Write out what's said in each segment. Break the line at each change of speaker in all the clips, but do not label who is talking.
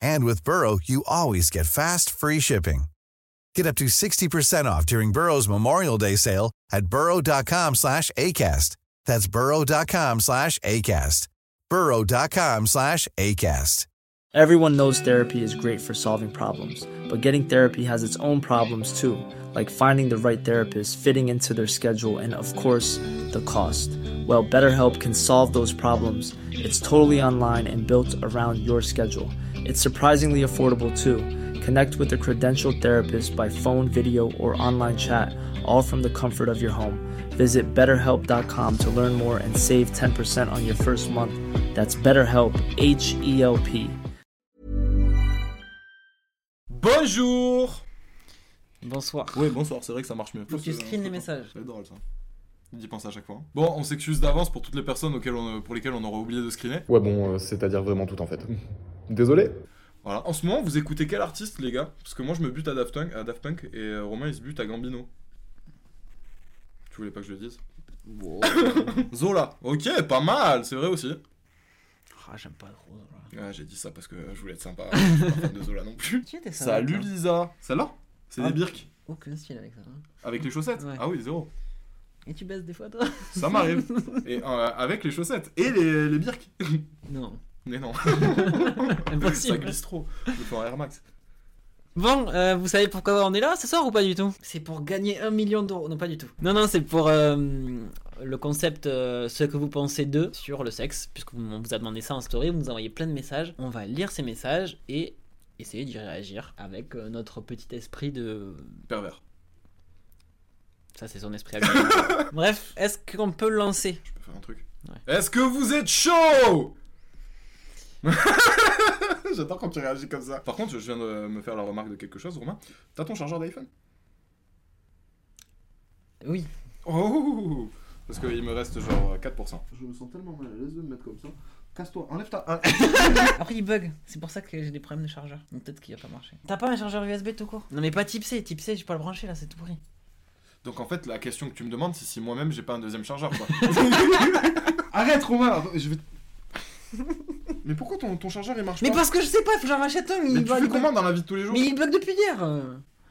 And with Burrow, you always get fast, free shipping. Get up to 60% off during Burrow's Memorial Day sale at burrow.com slash ACAST. That's burrow.com slash ACAST. burrow.com slash ACAST.
Everyone knows therapy is great for solving problems, but getting therapy has its own problems too, like finding the right therapist, fitting into their schedule, and of course, the cost. Well, BetterHelp can solve those problems. It's totally online and built around your schedule. It's surprisingly affordable too. Connect with a credentialed therapist by phone, video, or online chat, all from the comfort of your home. Visit betterhelp.com to learn more and save 10% on your first month. That's BetterHelp, H E L P.
Bonjour
Bonsoir.
Ouais, bonsoir, c'est vrai que ça marche mieux.
Faut que tu screens les messages.
C'est drôle ça. D'y penser à chaque fois. Bon, on s'excuse d'avance pour toutes les personnes auxquelles on, pour lesquelles on aurait oublié de screener.
Ouais, bon, euh, c'est-à-dire vraiment tout en fait. Désolé.
Voilà. En ce moment, vous écoutez quel artiste, les gars? Parce que moi, je me bute à Daft Punk, à Daft Punk et euh, Romain, il se bute à Gambino. Tu voulais pas que je le dise? Zola. Ok, pas mal, c'est vrai aussi.
Ah, j'aime pas trop.
Ouais, j'ai dit ça parce que je voulais être sympa. je suis pas fan de Zola non plus.
Qui était ça
Salut Lisa. Celle-là? C'est
Ah.
des birks.
Aucun style avec ça. hein.
Avec les chaussettes?
Ouais.
Ah oui, zéro.
Et tu baisses des fois, toi?
Ça m'arrive. Et euh, avec les chaussettes. Et les, les birks.
Non.
Mais non.
Impossible.
Ça glisse trop. Je le fais en Air Max.
Bon, euh, vous savez pourquoi on est là ce soir ou pas du tout? C'est pour gagner un million d'euros. Non, pas du tout. Non, non, c'est pour euh, le concept euh, ce que vous pensez d'eux sur le sexe, puisqu'on vous a demandé ça en story, vous nous envoyez plein de messages. On va lire ces messages et essayer d'y réagir avec euh, notre petit esprit de.
Pervers.
Ça, c'est son esprit à lui. Bref, est-ce qu'on peut le lancer?
Je peux faire un truc.
Ouais.
Est-ce que vous êtes chaud? J'adore quand tu réagis comme ça. Par contre, je viens de me faire la remarque de quelque chose, Romain. T'as ton chargeur d'iPhone?
Oui.
Oh Parce qu'il me reste genre 4%. Je me sens tellement mal à l'aise de me mettre comme ça. Casse-toi, enlève ta.
Après, il bug. C'est pour ça que j'ai des problèmes de chargeur. Donc, Peut-être qu'il a pas marché. T'as pas un chargeur USB tout court? Non, mais pas type C. Type C, je peux pas le brancher là, c'est tout pourri.
Donc en fait, la question que tu me demandes, c'est si moi-même j'ai pas un deuxième chargeur, quoi. Arrête, Romain je vais. Mais pourquoi ton, ton chargeur il marche
Mais
pas
parce que je sais pas, faut que j'en rachète un.
Mais
il
tu fais comment dans la vie de tous les jours
Mais il bug depuis hier.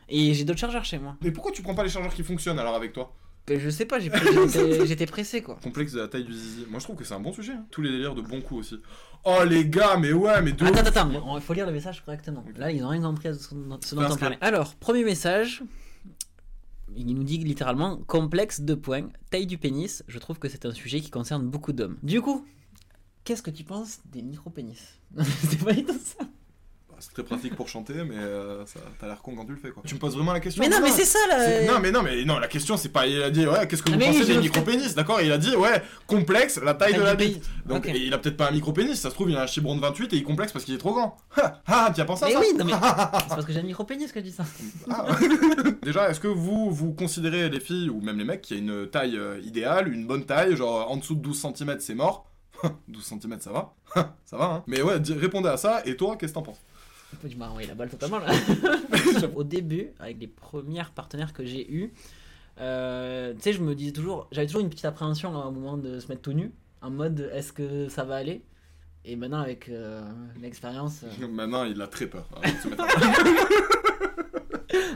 Et j'ai d'autres chargeurs chez moi.
Mais pourquoi tu prends pas les chargeurs qui fonctionnent alors avec toi
Ben, je sais pas, j'étais pressé quoi.
Complexe de la taille du zizi. Moi je trouve que c'est un bon sujet. hein. Tous les délires de bons coups aussi. Oh les gars, mais ouais, mais de.
Attends, attends, attends, mais il faut lire le message correctement. Là, ils ont rien compris à ce, ce dont on parlait. Alors, premier message. Il nous dit littéralement complexe de points, taille du pénis. Je trouve que c'est un sujet qui concerne beaucoup d'hommes. Du coup, qu'est-ce que tu penses des micro-pénis C'est pas du tout ça.
Bah, C'est très pratique pour chanter, mais euh, ça- t'as l'air con quand tu le fais quoi. Tu me poses vraiment la question
Mais non, mais c'est ça là.
Non mais non mais non la question c'est pas il a dit ouais qu'est-ce que vous
mais
pensez des micro-pénis d'accord? Il a dit ouais complexe la taille de la bite donc il a peut-être pas un micro-pénis ça se trouve il a un chibron de 28 et il est complexe parce qu'il est trop grand ah ah, tu as pensé à
Mais
ça?
oui, non mais c'est parce que j'ai un micro-pénis que je dis ça.
Ah. Déjà, est-ce que vous, vous considérez les filles ou même les mecs qui a une taille euh, idéale, une bonne taille, genre en dessous de 12 cm c'est mort? 12 cm ça va Ça va, hein Mais ouais, répondez à ça, et toi, qu'est-ce que t'en penses?
Tu m'as envoyé la balle totalement là. Au début, avec les premières partenaires que j'ai eu, euh, tu sais, je me disais toujours, j'avais toujours une petite appréhension à un moment de se mettre tout nu, en mode est-ce que ça va aller? Et maintenant, avec euh, l'expérience. euh,
Maintenant, il a très peur. De se à-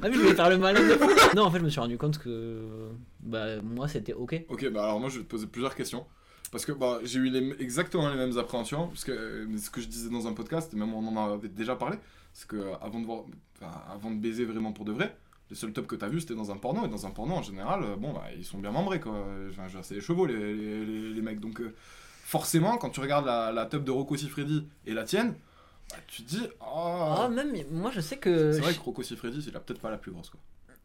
Ah oui, je voulais faire le malin de. Non, en fait, je me suis rendu compte que bah, moi c'était ok.
ok, bah alors moi, je vais te poser plusieurs questions. Parce que bah, j'ai eu les- exactement les mêmes appréhensions, parce que euh, ce que je disais dans un podcast, et même on en avait déjà parlé, c'est que euh, avant de, voir, enfin, avant de baiser vraiment pour de vrai, les seuls tops que t'as vu c'était dans un porno, et dans un porno en général, euh, bon bah ils sont bien membrés quoi. Enfin, c'est les chevaux les, les, les- les mecs, donc euh, forcément quand tu regardes la, la top de Rocco Siffredi et la tienne, bah, tu te dis, oh.
même, moi je sais que.
C'est vrai que Rocco Siffredi, a peut-être pas la plus grosse quoi.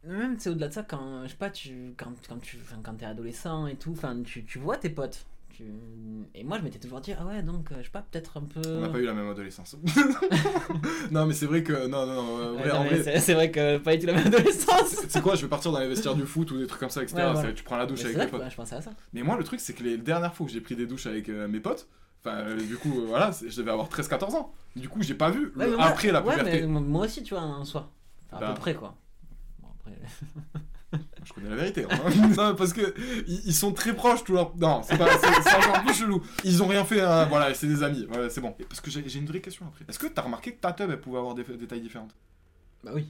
Même c'est au-delà de ça quand je sais pas tu quand quand tu quand t'es adolescent et tout enfin tu, tu vois tes potes tu... et moi je m'étais toujours dit ah ouais donc euh, je sais pas peut-être un peu
On n'a pas eu la même adolescence. non, mais c'est vrai que. Non, non, non. euh,
Ouais,
vrai,
c'est vrai que pas tout la même adolescence
C'est quoi, je vais partir dans les vestiaires du foot ou des trucs comme ça, etc.
Ouais, voilà.
Tu prends la douche
Mais
avec tes potes.
ouais, je pensais à ça
Mais moi, le truc, c'est que les dernières fois que j'ai pris des douches avec euh, mes potes, enfin, euh, du coup, euh, voilà, je devais avoir 13-14 ans. Du coup, j'ai pas vu
Ouais,
le-
mais moi-
après la
ouais,
puberté.
mais moi aussi tu vois en soi Enfin, à
Bah.
peu près quoi bon après
Je connais la vérité. hein. non, parce que ils, sont très proches, tous leurs. Non, c'est pas. C'est c'est encore plus chelou. Ils ont rien fait. hein, Voilà, c'est des amis. Voilà, c'est bon. Et Parce que j'ai une vraie question après. Est-ce que t'as remarqué que ta tub, elle pouvait avoir des, des tailles différentes?
Bah oui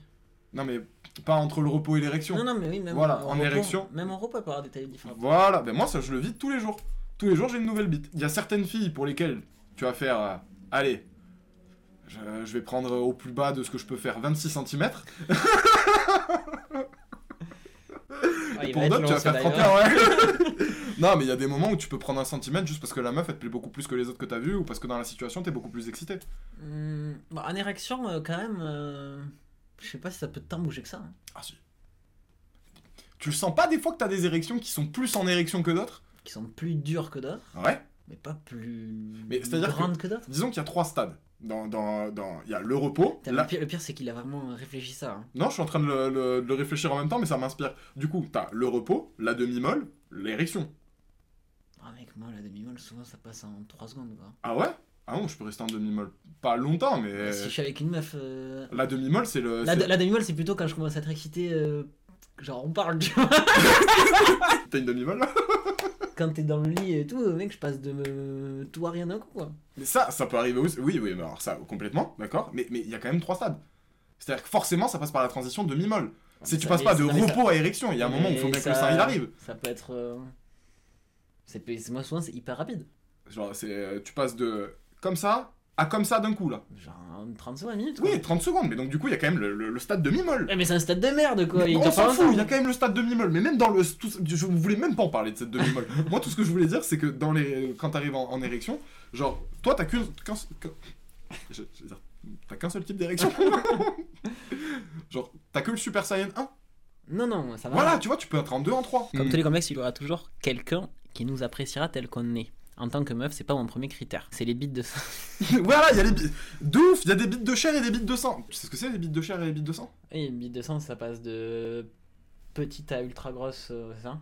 Non, mais pas entre le repos et l'érection.
non non mais oui même
Voilà, en
repos-
érection.
même en repos elle peut avoir des tailles différentes
Voilà, ben moi ça je le vis tous les jours. Tous les jours j'ai une nouvelle bite. Il y a certaines filles pour lesquelles tu vas faire, euh, allez, je, je vais prendre au plus bas de ce que je peux faire 26 cm.
Ah,
pour d'autres tu vas faire
celui-là,
31, ouais. non mais il y a des moments où tu peux prendre un centimètre juste parce que la meuf elle te plaît beaucoup plus que les autres que t'as vu ou parce que dans la situation t'es beaucoup plus excité.
Bah, en érection euh, quand même euh, je sais pas si ça peut tant bouger que ça hein.
Ah si. Tu le sens pas des fois que t'as des érections qui sont plus en érection que d'autres?
Qui sont plus dures que d'autres
Ouais.
mais pas plus
Mais
grandes que, d'autres
Disons qu'il y a trois stades. Dans, dans, dans... Il y a le repos.
Le pire, le pire, c'est qu'il a vraiment réfléchi ça. hein.
Non, je suis en train de le, le- de le réfléchir en même temps, mais ça m'inspire. Du coup, t'as le repos, la demi-molle, l'érection.
Ah mec, moi la demi-molle, souvent ça passe en 3 secondes quoi.
Ah ouais? Ah non, je peux rester en demi-molle. Pas longtemps, mais.
Si je suis avec une meuf. euh,
La demi-molle, c'est le.
La, la demi-molle, c'est plutôt quand je commence à être excité. euh, Genre on parle, tu vois.
T'as une demi-molle là?
Quand t'es dans le lit et tout, mec, je passe de me... tout à rien d'un coup quoi.
Mais ça, ça peut arriver aussi. Oui, oui, mais alors ça, complètement, d'accord. Mais mais il y a quand même trois stades. C'est-à-dire que forcément, ça passe par la transition demi-molle. Si tu passes pas de
ça-
repos à érection, il y a un moment où il faut bien que
ça-
le sein il arrive.
Ça peut être. euh, c'est Moi souvent c'est hyper rapide.
Genre, c'est, euh, tu passes de comme ça à comme ça d'un coup là.
Genre en 30 secondes, minutes quoi.
Oui, 30 secondes, mais donc du coup, il y a quand même le, le- le stade demi-molle.
Eh, mais c'est un stade de merde quoi. il
on s'en fout, il y a quand même le stade demi-molle, mais même dans le. tout- je voulais même pas en parler de cette demi-molle. Moi, tout ce que je voulais dire, c'est que dans les, quand t'arrives en, en érection, genre, toi, t'as qu'une. qu'un- qu'un- je- je veux dire, T'as qu'un seul type d'érection. genre, t'as que le Super Saiyan 1.
Non, non, ça va.
Voilà, tu vois, tu peux être en 2, en 3.
Comme tous les complexes, il y aura toujours quelqu'un qui nous appréciera tel qu'on est. En tant que meuf, c'est pas mon premier critère. C'est les bites de sang.
voilà, il y a les bi- De ouf, il y a des bits de chair et des bits de sang. Tu sais ce que c'est, les bits de chair et les bits de sang?
Et une bite de sang, ça passe de petite à ultra grosse, euh, c'est ça?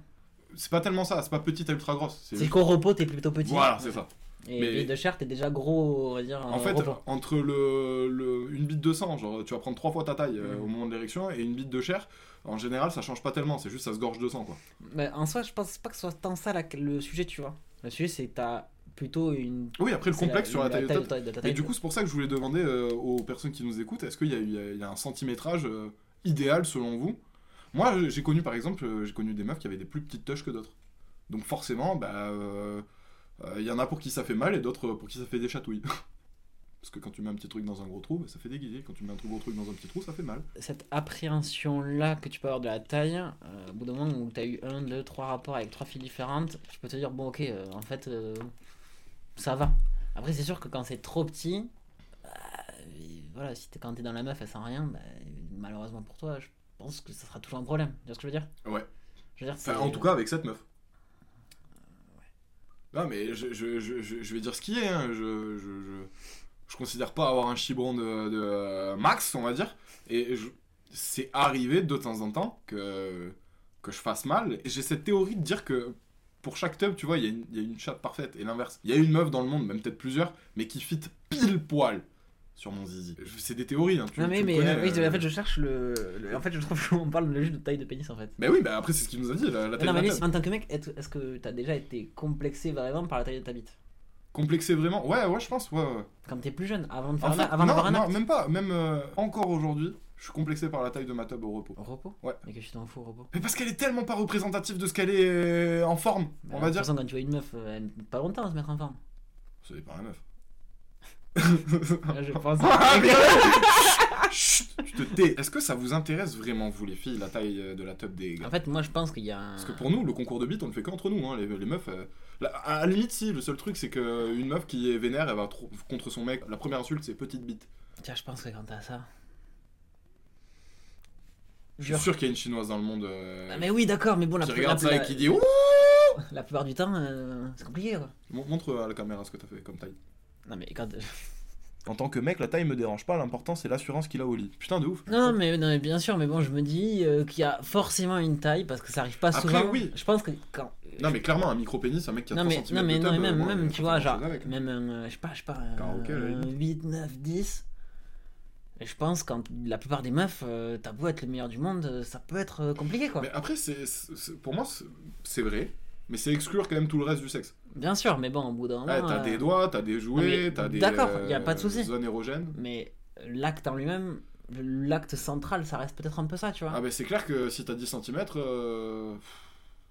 C'est pas tellement ça, c'est pas petite à ultra grosse.
C'est qu'au repos, t'es plutôt petit.
Voilà, c'est ça.
Et
Mais-
bite de chair, t'es déjà gros, on va dire.
En fait, entre le, le- une bite de sang, genre tu vas prendre trois fois ta taille euh,
Mhm.
au moment de l'érection, et une bite de chair, en général ça change pas tellement, c'est juste ça se gorge de sang quoi.
Mais en soi, je pense pas que ce soit tant ça la- le sujet, tu vois. Le sujet, c'est que t'as plutôt une.
Oui, après le complexe sur la taille de Et
taille.
du coup, c'est pour ça que je voulais demander euh, aux personnes qui nous écoutent, est-ce qu'il y, y a- il y a un centimétrage euh, idéal selon vous? Moi, j'ai connu par exemple, j'ai connu des meufs qui avaient des plus petites touches que d'autres. Donc forcément, bah, il y en a pour qui ça fait mal et d'autres pour qui ça fait des chatouilles. Parce que quand tu mets un petit truc dans un gros trou, bah, ça fait guillemets. Quand tu mets un gros truc dans un petit trou, ça fait mal.
cette appréhension-là que tu peux avoir de la taille, euh, au bout d'un moment où tu as eu un, deux, trois rapports avec trois filles différentes, tu peux te dire, bon, ok, euh, en fait, euh, ça va. Après, c'est sûr que quand c'est trop petit, et voilà, si t'es, quand t'es dans la meuf, elle sent rien, bah, malheureusement pour toi, je pense que ça sera toujours un problème. Tu vois ce que je veux dire?
Ouais.
Je veux dire,
Enfin,
c'est-
en tout cas, avec cette meuf. Non, mais je, je, je, vais dire ce qui est. Hein. Je, je, considère pas avoir un chibron de, euh, max, on va dire. Et c'est arrivé de temps en temps que, je fasse mal. Et j'ai cette théorie de dire que pour chaque tub, tu vois, il y, y a une chatte parfaite. Et l'inverse. Il y a une meuf dans le monde, même peut-être plusieurs, mais qui fit pile poil sur mon zizi. Je- C'est des théories, hein. Tu,
Non, mais,
tu le
mais
connais,
euh, oui,
euh.
en fait, je cherche le, le- En fait, je trouve qu'on parle juste de taille de pénis en fait.
Mais oui, bah après, c'est ce qu'il nous a dit, la, la taille
non,
de
mais
la
lui, en tant que mec, est- est-ce que t'as déjà été complexé vraiment par la taille de ta bite?
Complexé vraiment? Ouais, ouais, je pense, ouais, ouais.
Quand t'es plus jeune, avant de
En
faire un
fait,
a- avant
non,
d'avoir un
non,
acte
même pas. Même euh, encore aujourd'hui, je suis complexé par la taille de ma tub au repos.
Au repos?
Ouais.
Mais que je suis dans le faux au repos?
Mais parce qu'elle est tellement pas représentative de ce qu'elle est en forme,
Bah,
on va
De
dire.
toute façon, quand tu vois une meuf, elle pas longtemps à se mettre en forme.
Ça dépend la meuf.
Je pense.
Ah, mais- Chut, tu te thé. Est-ce que ça vous intéresse vraiment, vous les filles, la taille euh, de la top des gars
En fait, moi je pense qu'il y a un.
Parce que pour nous, le concours de bite, on le fait qu'entre nous. Hein. Les, les meufs. euh, la- à la limite, si, le seul truc, c'est qu'une meuf qui est vénère, elle va trop- contre son mec. La première insulte, c'est petite bite.
Tiens, je pense que quand t'as ça.
Je suis sûr qu'il y a une chinoise dans le monde euh,
Ah, mais oui, d'accord, mais bon, la,
qui
la-
regarde ça
la-
et qui dit Ouh
la plupart du temps, euh, c'est compliqué quoi.
Mon- Montre à la caméra ce que t'as fait comme taille.
Non, mais quand.
En tant que mec, la taille me dérange pas, l'important c'est l'assurance qu'il a au lit. Putain de ouf.
Non, mais, non, mais bien sûr, mais bon, je me dis euh, qu'il y a forcément une taille parce que ça arrive pas
Après,
souvent.
oui.
Je pense que quand.
Non, mais clairement, un micro-pénis, un mec qui a
non
3
mais,
cm
non, mais,
de
non, même, même tu vois, genre,
avec.
même euh, je sais pas, je sais pas, un,
Karaoké, à la limite.
8, 9, 10. Et je pense quand la plupart des meufs, euh, t'as beau être le meilleur du monde, ça peut être compliqué quoi.
Mais après, c'est, pour moi, c'est vrai, mais c'est exclure quand même tout le reste du sexe.
Bien sûr, mais bon, au bout d'un moment.
Ouais, t'as
euh,
des doigts, t'as des jouets, t'as des
d'accord,
euh,
y a pas de souci.
zones érogènes.
Mais l'acte en lui-même, l'acte central, ça reste peut-être un peu ça, tu vois.
Ah bah c'est clair que si t'as 10 cm, euh,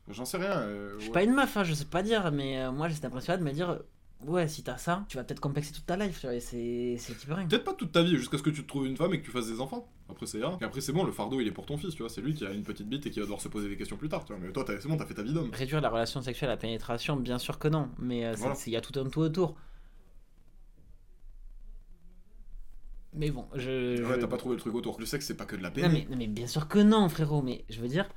j'en sais rien. euh,
Je suis
ouais.
pas une meuf, hein, je sais pas dire, mais euh, moi j'ai cette impression de me dire, ouais, si t'as ça, tu vas peut-être complexer toute ta life, tu vois, et c'est rien.
Peut-être pas toute ta vie, jusqu'à ce que tu te trouves une femme et que tu fasses des enfants. Après c'est rien. Et après c'est bon, le fardeau il est pour ton fils, tu vois. C'est lui qui a une petite bite et qui va devoir se poser des questions plus tard, tu vois. Mais toi c'est bon, t'as fait ta vie d'homme.
Réduire la relation sexuelle à la pénétration, bien sûr que non, mais euh,
Voilà.
il y a tout un tout autour. Mais bon, je.
Ouais,
je-
t'as pas trouvé le truc autour. Le sexe c'est pas que de la
non
peine.
mais, non, mais bien sûr que non, frérot, mais je veux dire,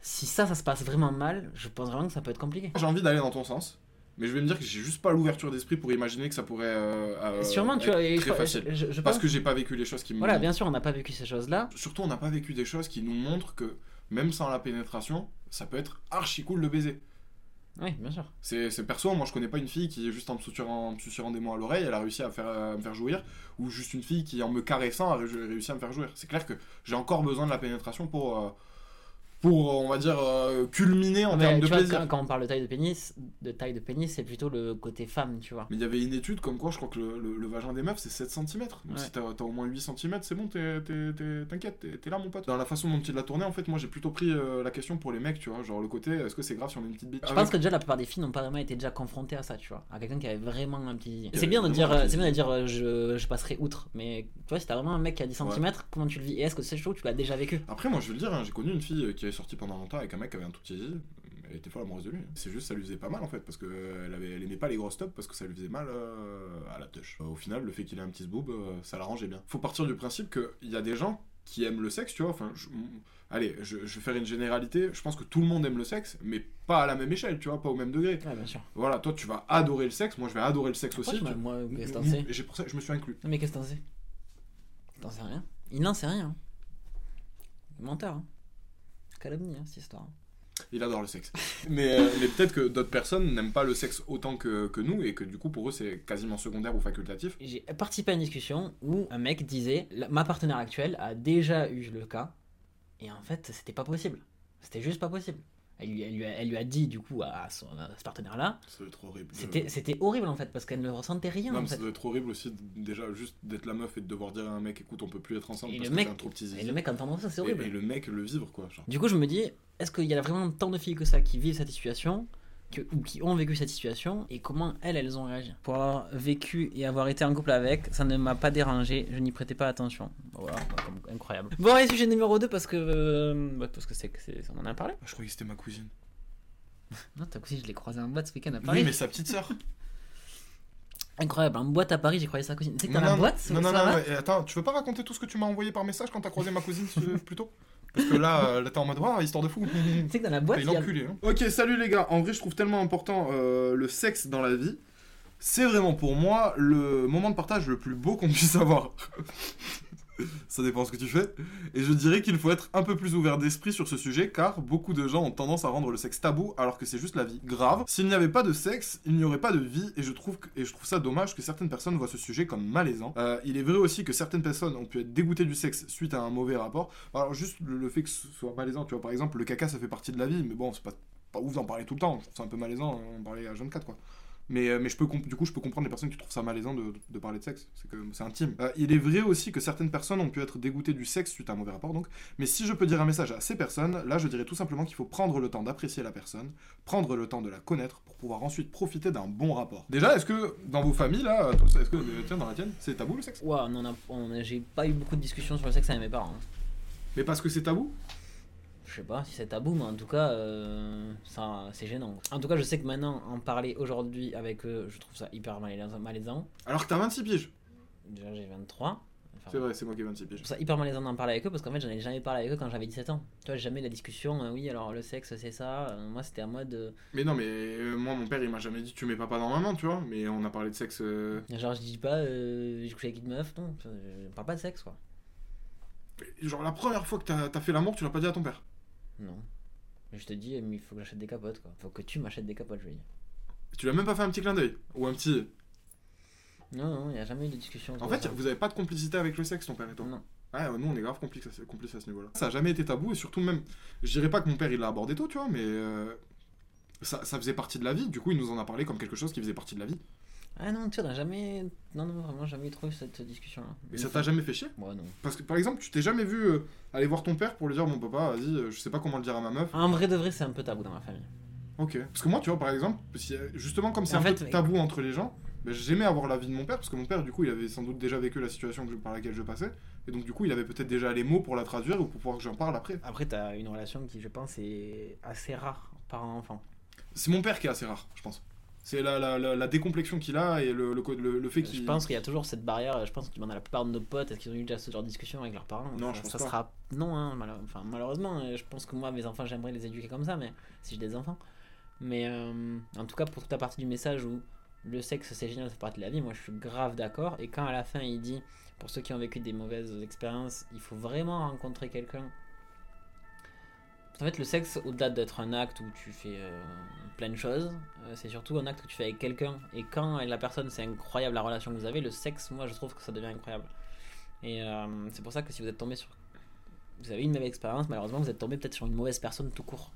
si ça, ça se passe vraiment mal, je pense vraiment que ça peut être compliqué.
J'ai envie d'aller dans ton sens. Mais je vais me dire que j'ai juste pas l'ouverture d'esprit pour imaginer que ça pourrait euh, euh,
Sûrement, tu
être
vois,
très
je-
facile.
je- je
Parce
pense-
que j'ai pas vécu les choses qui me
Voilà, bien sûr, on n'a pas vécu ces choses-là.
Surtout, on n'a pas vécu des choses qui nous montrent que même sans la pénétration, ça peut être archi cool de baiser.
Oui, bien sûr.
C'est perso, moi je connais pas une fille qui, juste en me susurrant, me susurrant des mots à l'oreille, elle a réussi à, faire, à me faire jouir, ou juste une fille qui, en me caressant, a ré- réussi à me faire jouir. C'est clair que j'ai encore besoin de la pénétration pour, euh, pour on va dire, euh, culminer en termes de
vois,
plaisir.
quand, quand on parle de taille de pénis, de taille de pénis, c'est plutôt le côté femme, tu vois.
Mais il y avait une étude comme quoi je crois que le, le- le vagin des meufs c'est 7 cm. Donc
Ouais.
si t'as t'as au moins 8 cm, c'est bon, t'inquiète, t'es là mon pote. Dans la façon dont il l'a tourné, en fait, moi j'ai plutôt pris euh, la question pour les mecs, tu vois. Genre le côté, est-ce que c'est grave si on a une petite bite
Je
Avec-
pense que déjà la plupart des filles n'ont pas vraiment été déjà confrontées à ça, tu vois. À quelqu'un qui avait vraiment un petit. C'est bien de dire, c'est bien de dire euh, je, je passerai outre, mais tu vois, si t'as vraiment un mec qui a 10
Ouais.
cm, comment tu le vis? Et est-ce que c'est chaud, tu l'as déjà vécu?
Après, moi je veux le dire, hein, j'ai connu une fille euh, qui avait sorti pendant longtemps avec un mec qui avait un tout petit zizi. Elle était folle amoureuse de lui. C'est juste, ça lui faisait pas mal en fait, parce qu'elle avait, elle aimait pas les grosses tops parce que ça lui faisait mal euh, à la touche. au final, le fait qu'il ait un petit zboob, euh, ça l'arrangeait bien. Faut partir du principe qu'il y a des gens qui aiment le sexe, tu vois. Enfin, je- allez, je, je vais faire une généralité. Je pense que tout le monde aime le sexe, mais pas à la même échelle, tu vois, pas au même degré.
Ouais, bien sûr.
Voilà, toi tu vas adorer le sexe, moi je vais adorer le sexe
Pourquoi
aussi.
tu moi, qu'est-ce que t'en sais
Et j'ai pour ça que je me suis inclus.
Non, mais qu'est-ce que t'en sais? T'en sais rien? Il n'en sait rien. Menteur, hein. Calomnie, hein, cette histoire.
Il adore le sexe. mais euh, mais peut-être que d'autres personnes n'aiment pas le sexe autant que, que nous et que du coup pour eux c'est quasiment secondaire ou facultatif.
J'ai participé à une discussion où un mec disait ma partenaire actuelle a déjà eu le cas et en fait c'était pas possible. C'était juste pas possible. Elle lui, elle lui, a, elle lui a dit du coup à, son, à ce partenaire là.
Ça doit être horrible.
C'était c'était horrible en fait parce qu'elle ne ressentait rien
Non,
en
mais ça doit être horrible aussi déjà juste d'être la meuf et de devoir dire à un mec écoute on peut plus être ensemble
Et
parce
le
que
mec,
un trop petit
et le mec entendant ça c'est
Et-
horrible.
Et, le mec le vivre quoi. Genre.
Du coup je me dis est-ce qu'il y a vraiment tant de filles que ça qui vivent cette situation que, ou qui ont vécu cette situation et comment elles elles ont réagi Pour avoir vécu et avoir été en couple avec, ça ne m'a pas dérangé, je n'y prêtais pas attention. Voilà, incroyable. Bon et sujet numéro 2 parce que euh, bah, parce que c'est on en a parlé.
Je croyais que c'était ma cousine.
Non, ta cousine, je l'ai croisée en boîte ce week-end à Paris.
Oui mais sa petite sœur.
Incroyable, en boîte à Paris, j'ai croisé sa cousine. Tu sais que
non,
la boîte,
non, non, non, attends, tu veux pas raconter tout ce que tu m'as envoyé par message quand t'as croisé ma cousine euh, plus tôt Parce que là, euh, là t'es en mode, ah, histoire de fou.
Tu sais que dans la boîte,
il
il y
est
a-
enculé. Hein. Ok, salut les gars. En vrai, je trouve tellement important euh, le sexe dans la vie. C'est vraiment pour moi le moment de partage le plus beau qu'on puisse avoir. Ça dépend ce que tu fais. Et je dirais qu'il faut être un peu plus ouvert d'esprit sur ce sujet car beaucoup de gens ont tendance à rendre le sexe tabou alors que c'est juste la vie. Grave. S'il n'y avait pas de sexe, il n'y aurait pas de vie et je trouve, et je trouve ça dommage que certaines personnes voient ce sujet comme malaisant. Euh, il est vrai aussi que certaines personnes ont pu être dégoûtées du sexe suite à un mauvais rapport. Alors juste le, fait que ce soit malaisant, tu vois, par exemple, le caca ça fait partie de la vie, mais bon, c'est pas, pas ouf d'en parler tout le temps. Ça un peu malaisant, on parlait à jeune 4 quoi. Mais, euh, mais je peux du coup, je peux comprendre les personnes qui trouvent ça malaisant de, de parler de sexe. C'est que c'est intime. Euh, il est vrai aussi que certaines personnes ont pu être dégoûtées du sexe suite à un mauvais rapport. Donc, mais si je peux dire un message à ces personnes, là, je dirais tout simplement qu'il faut prendre le temps d'apprécier la personne, prendre le temps de la connaître pour pouvoir ensuite profiter d'un bon rapport. Déjà, est-ce que dans vos familles là, est-ce que euh, tiens dans la tienne, c'est tabou le sexe?
Ouah, on en a, on a- j'ai pas eu beaucoup de discussions sur le sexe avec mes parents. hein.
Mais parce que c'est tabou?
Je sais pas si c'est tabou, mais en tout cas, euh, ça, c'est gênant. En tout cas, je sais que maintenant, en parler aujourd'hui avec eux, je trouve ça hyper malaisant.
Alors que t'as 26 piges.
Déjà, j'ai 23. Enfin,
C'est vrai, c'est moi qui ai 26
Je
piges.
trouve ça hyper malaisant d'en parler avec eux parce qu'en fait, j'en ai jamais parlé avec eux quand j'avais 17 ans. Tu vois, jamais la discussion, euh, oui, alors le sexe, c'est ça. Euh, moi, c'était à moi de.
Mais non, mais euh, moi, mon père, il m'a jamais dit tu mets papa dans maman, tu vois. Mais on a parlé de sexe.
Genre, je dis pas, j'ai couché avec une meuf, non. Je parle pas de sexe, quoi.
Genre, la première fois que t'as as fait l'amour, tu l'as pas dit à ton père.
Non. Mais je te dis, il faut que j'achète des capotes, quoi. Faut que tu m'achètes des capotes, je lui dis.
Tu l'as même pas fait un petit clin d'œil. Ou un petit.
Non, non, il n'y a jamais eu de discussion.
En fait,
ça.
vous avez pas de complicité avec le sexe, ton père et toi?
Non.
Ouais, nous, on est grave complices à, ce- complices à ce niveau-là. Ça a jamais été tabou, et surtout, même. Je dirais pas que mon père, il l'a abordé tôt, tu vois, mais. euh, Ça, ça faisait partie de la vie, du coup il nous en a parlé comme quelque chose qui faisait partie de la vie.
Ah non, tu a jamais. Non, non, vraiment, jamais trop eu cette discussion-là.
Et ça t'a jamais fait chier?
Ouais, non.
Parce que par exemple, tu t'es jamais vu euh, aller voir ton père pour lui dire mon papa, vas-y, euh, je sais pas comment le dire à ma meuf.
En vrai de vrai, c'est un peu tabou dans ma famille.
Ok. Parce que moi, tu vois, par exemple, si- justement comme c'est
En
un
fait,
peu
mais-
tabou entre les gens, ben, j'aimais avoir l'avis de mon père parce que mon père, du coup, il avait sans doute déjà vécu la situation que- par laquelle je passais, et donc du coup, il avait peut-être déjà les mots pour la traduire ou pour pouvoir que j'en parle après.
Après, t'as une relation qui, je pense, est assez rare parent-enfant.
C'est mon père qui est assez rare, je pense. C'est la, la, la, la décomplexion qu'il a et le, le, le, le fait qu'il.
Je pense qu'il y a toujours cette barrière. Je pense que tu demandes à la plupart de nos potes, est-ce qu'ils ont eu déjà ce genre de discussion avec leurs parents?
Non,
ça,
je pense
ça
pas.
sera non, hein, enfin, malheureusement. euh, Je pense que moi, mes enfants, j'aimerais les éduquer comme ça, mais si j'ai des enfants. Mais euh, en tout cas, pour toute la partie du message où le sexe c'est génial, ça fait partie de la vie, moi je suis grave d'accord. Et quand à la fin il dit, pour ceux qui ont vécu des mauvaises expériences, il faut vraiment rencontrer quelqu'un. En fait, le sexe, au-delà d'être un acte où tu fais euh, plein de choses, euh, c'est surtout un acte que tu fais avec quelqu'un. Et quand la personne, c'est incroyable la relation que vous avez, le sexe, moi je trouve que ça devient incroyable. Et euh, c'est pour ça que si vous êtes tombé sur. Vous avez une même expérience, malheureusement, vous êtes tombé peut-être sur une mauvaise personne tout court.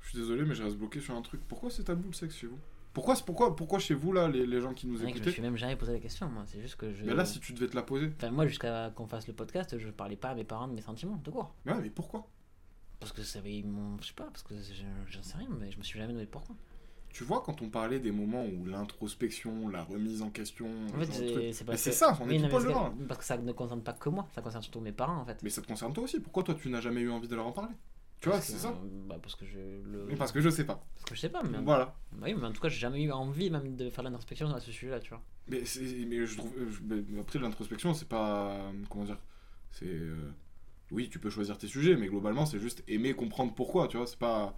Je suis désolé, mais je reste bloqué sur un truc. Pourquoi c'est tabou le sexe chez vous? Pourquoi, pourquoi, pourquoi chez vous, là, les, les gens qui nous
que je me suis même jamais posé la question, moi. C'est juste que je.
Mais là, si tu devais te la poser.
Enfin, moi, jusqu'à qu'on fasse le podcast, je parlais pas à mes parents de mes sentiments, tout court.
Mais ouais, mais pourquoi?
Parce que ça avait mon. Je sais pas, parce que je- j'en sais rien, mais je me suis jamais demandé pourquoi.
Tu vois, quand on parlait des moments où l'introspection, la remise en question.
En fait, c'est que-
ça, on
Oui,
est
non,
tout devant.
que- Parce que ça ne concerne pas que moi, ça concerne surtout mes parents en fait.
Mais ça te concerne toi aussi. Pourquoi toi, tu n'as jamais eu envie de leur en parler? Tu vois, c'est ça
euh, bah, Parce que je. Le...
Parce que je sais pas.
parce que je sais pas, mais.
Voilà.
Oui, mais en tout cas, j'ai jamais eu envie même de faire l'introspection à ce sujet-là, tu vois.
Mais, mais je trouve. euh, après, l'introspection, c'est pas. euh, Comment dire C'est. Euh, Oui, tu peux choisir tes sujets, mais globalement, c'est juste aimer comprendre pourquoi, tu vois. C'est pas.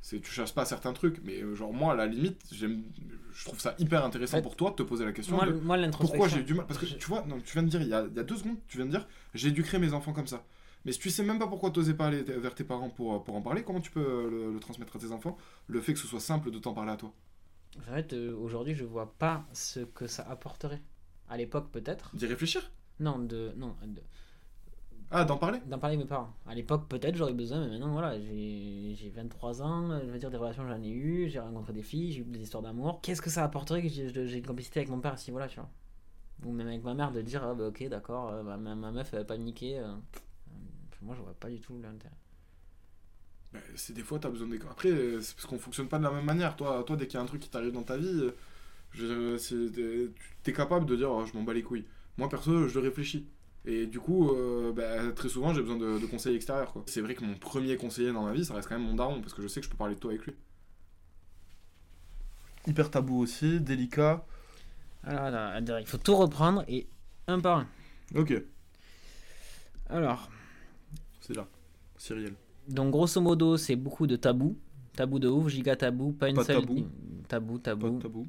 C'est, tu cherches pas certains trucs, mais euh, genre moi à la limite, j'aime, je trouve ça hyper intéressant
En fait,
pour toi de te poser la question
Moi,
de
moi
pourquoi j'ai eu du mal? Parce que tu vois, non, tu viens de dire il y, a, il y a deux secondes, tu viens de dire j'ai dû créer mes enfants comme ça. Mais si tu sais même pas pourquoi t'osais pas aller vers tes parents pour, pour en parler, comment tu peux euh, le, le transmettre à tes enfants Le fait que ce soit simple de t'en parler à toi?
En fait, euh, aujourd'hui, je vois pas ce que ça apporterait. À l'époque, peut-être.
D'y réfléchir?
Non, de. Non, de-
Ah, d'en parler?
D'en parler à mes parents. À l'époque, peut-être j'aurais besoin, mais maintenant, voilà, j'ai j'ai 23 ans, je veux dire, des relations, j'en ai eu, j'ai rencontré des filles, j'ai eu des histoires d'amour. Qu'est-ce que ça apporterait que j'ai une complicité avec mon père si voilà, tu vois? Ou même avec ma mère de dire, ah, bah, ok, d'accord, euh, bah, ma, ma meuf, elle va pas me niquer. euh. Moi, je vois pas du tout l'intérêt.
Bah, c'est des fois t'as besoin des. Après, euh, c'est parce qu'on fonctionne pas de la même manière. Toi, toi dès qu'il y a un truc qui t'arrive dans ta vie, euh, je, tu t'es capable de dire oh, je m'en bats les couilles. Moi perso, je le réfléchis. Et du coup, euh, bah, très souvent, j'ai besoin de, de conseils extérieurs. quoi. C'est vrai que mon premier conseiller dans ma vie, ça reste quand même mon daron, parce que je sais que je peux parler de toi avec lui. Hyper tabou aussi, délicat.
Alors, il faut tout reprendre et un par un.
Ok,
Alors,
c'est là. Cyriel.
donc grosso modo, c'est beaucoup de tabous. Tabou de ouf, giga tabou, pas une
Pas
seule.
tabou.
Tabou,
Pas
tabou.
de tabou.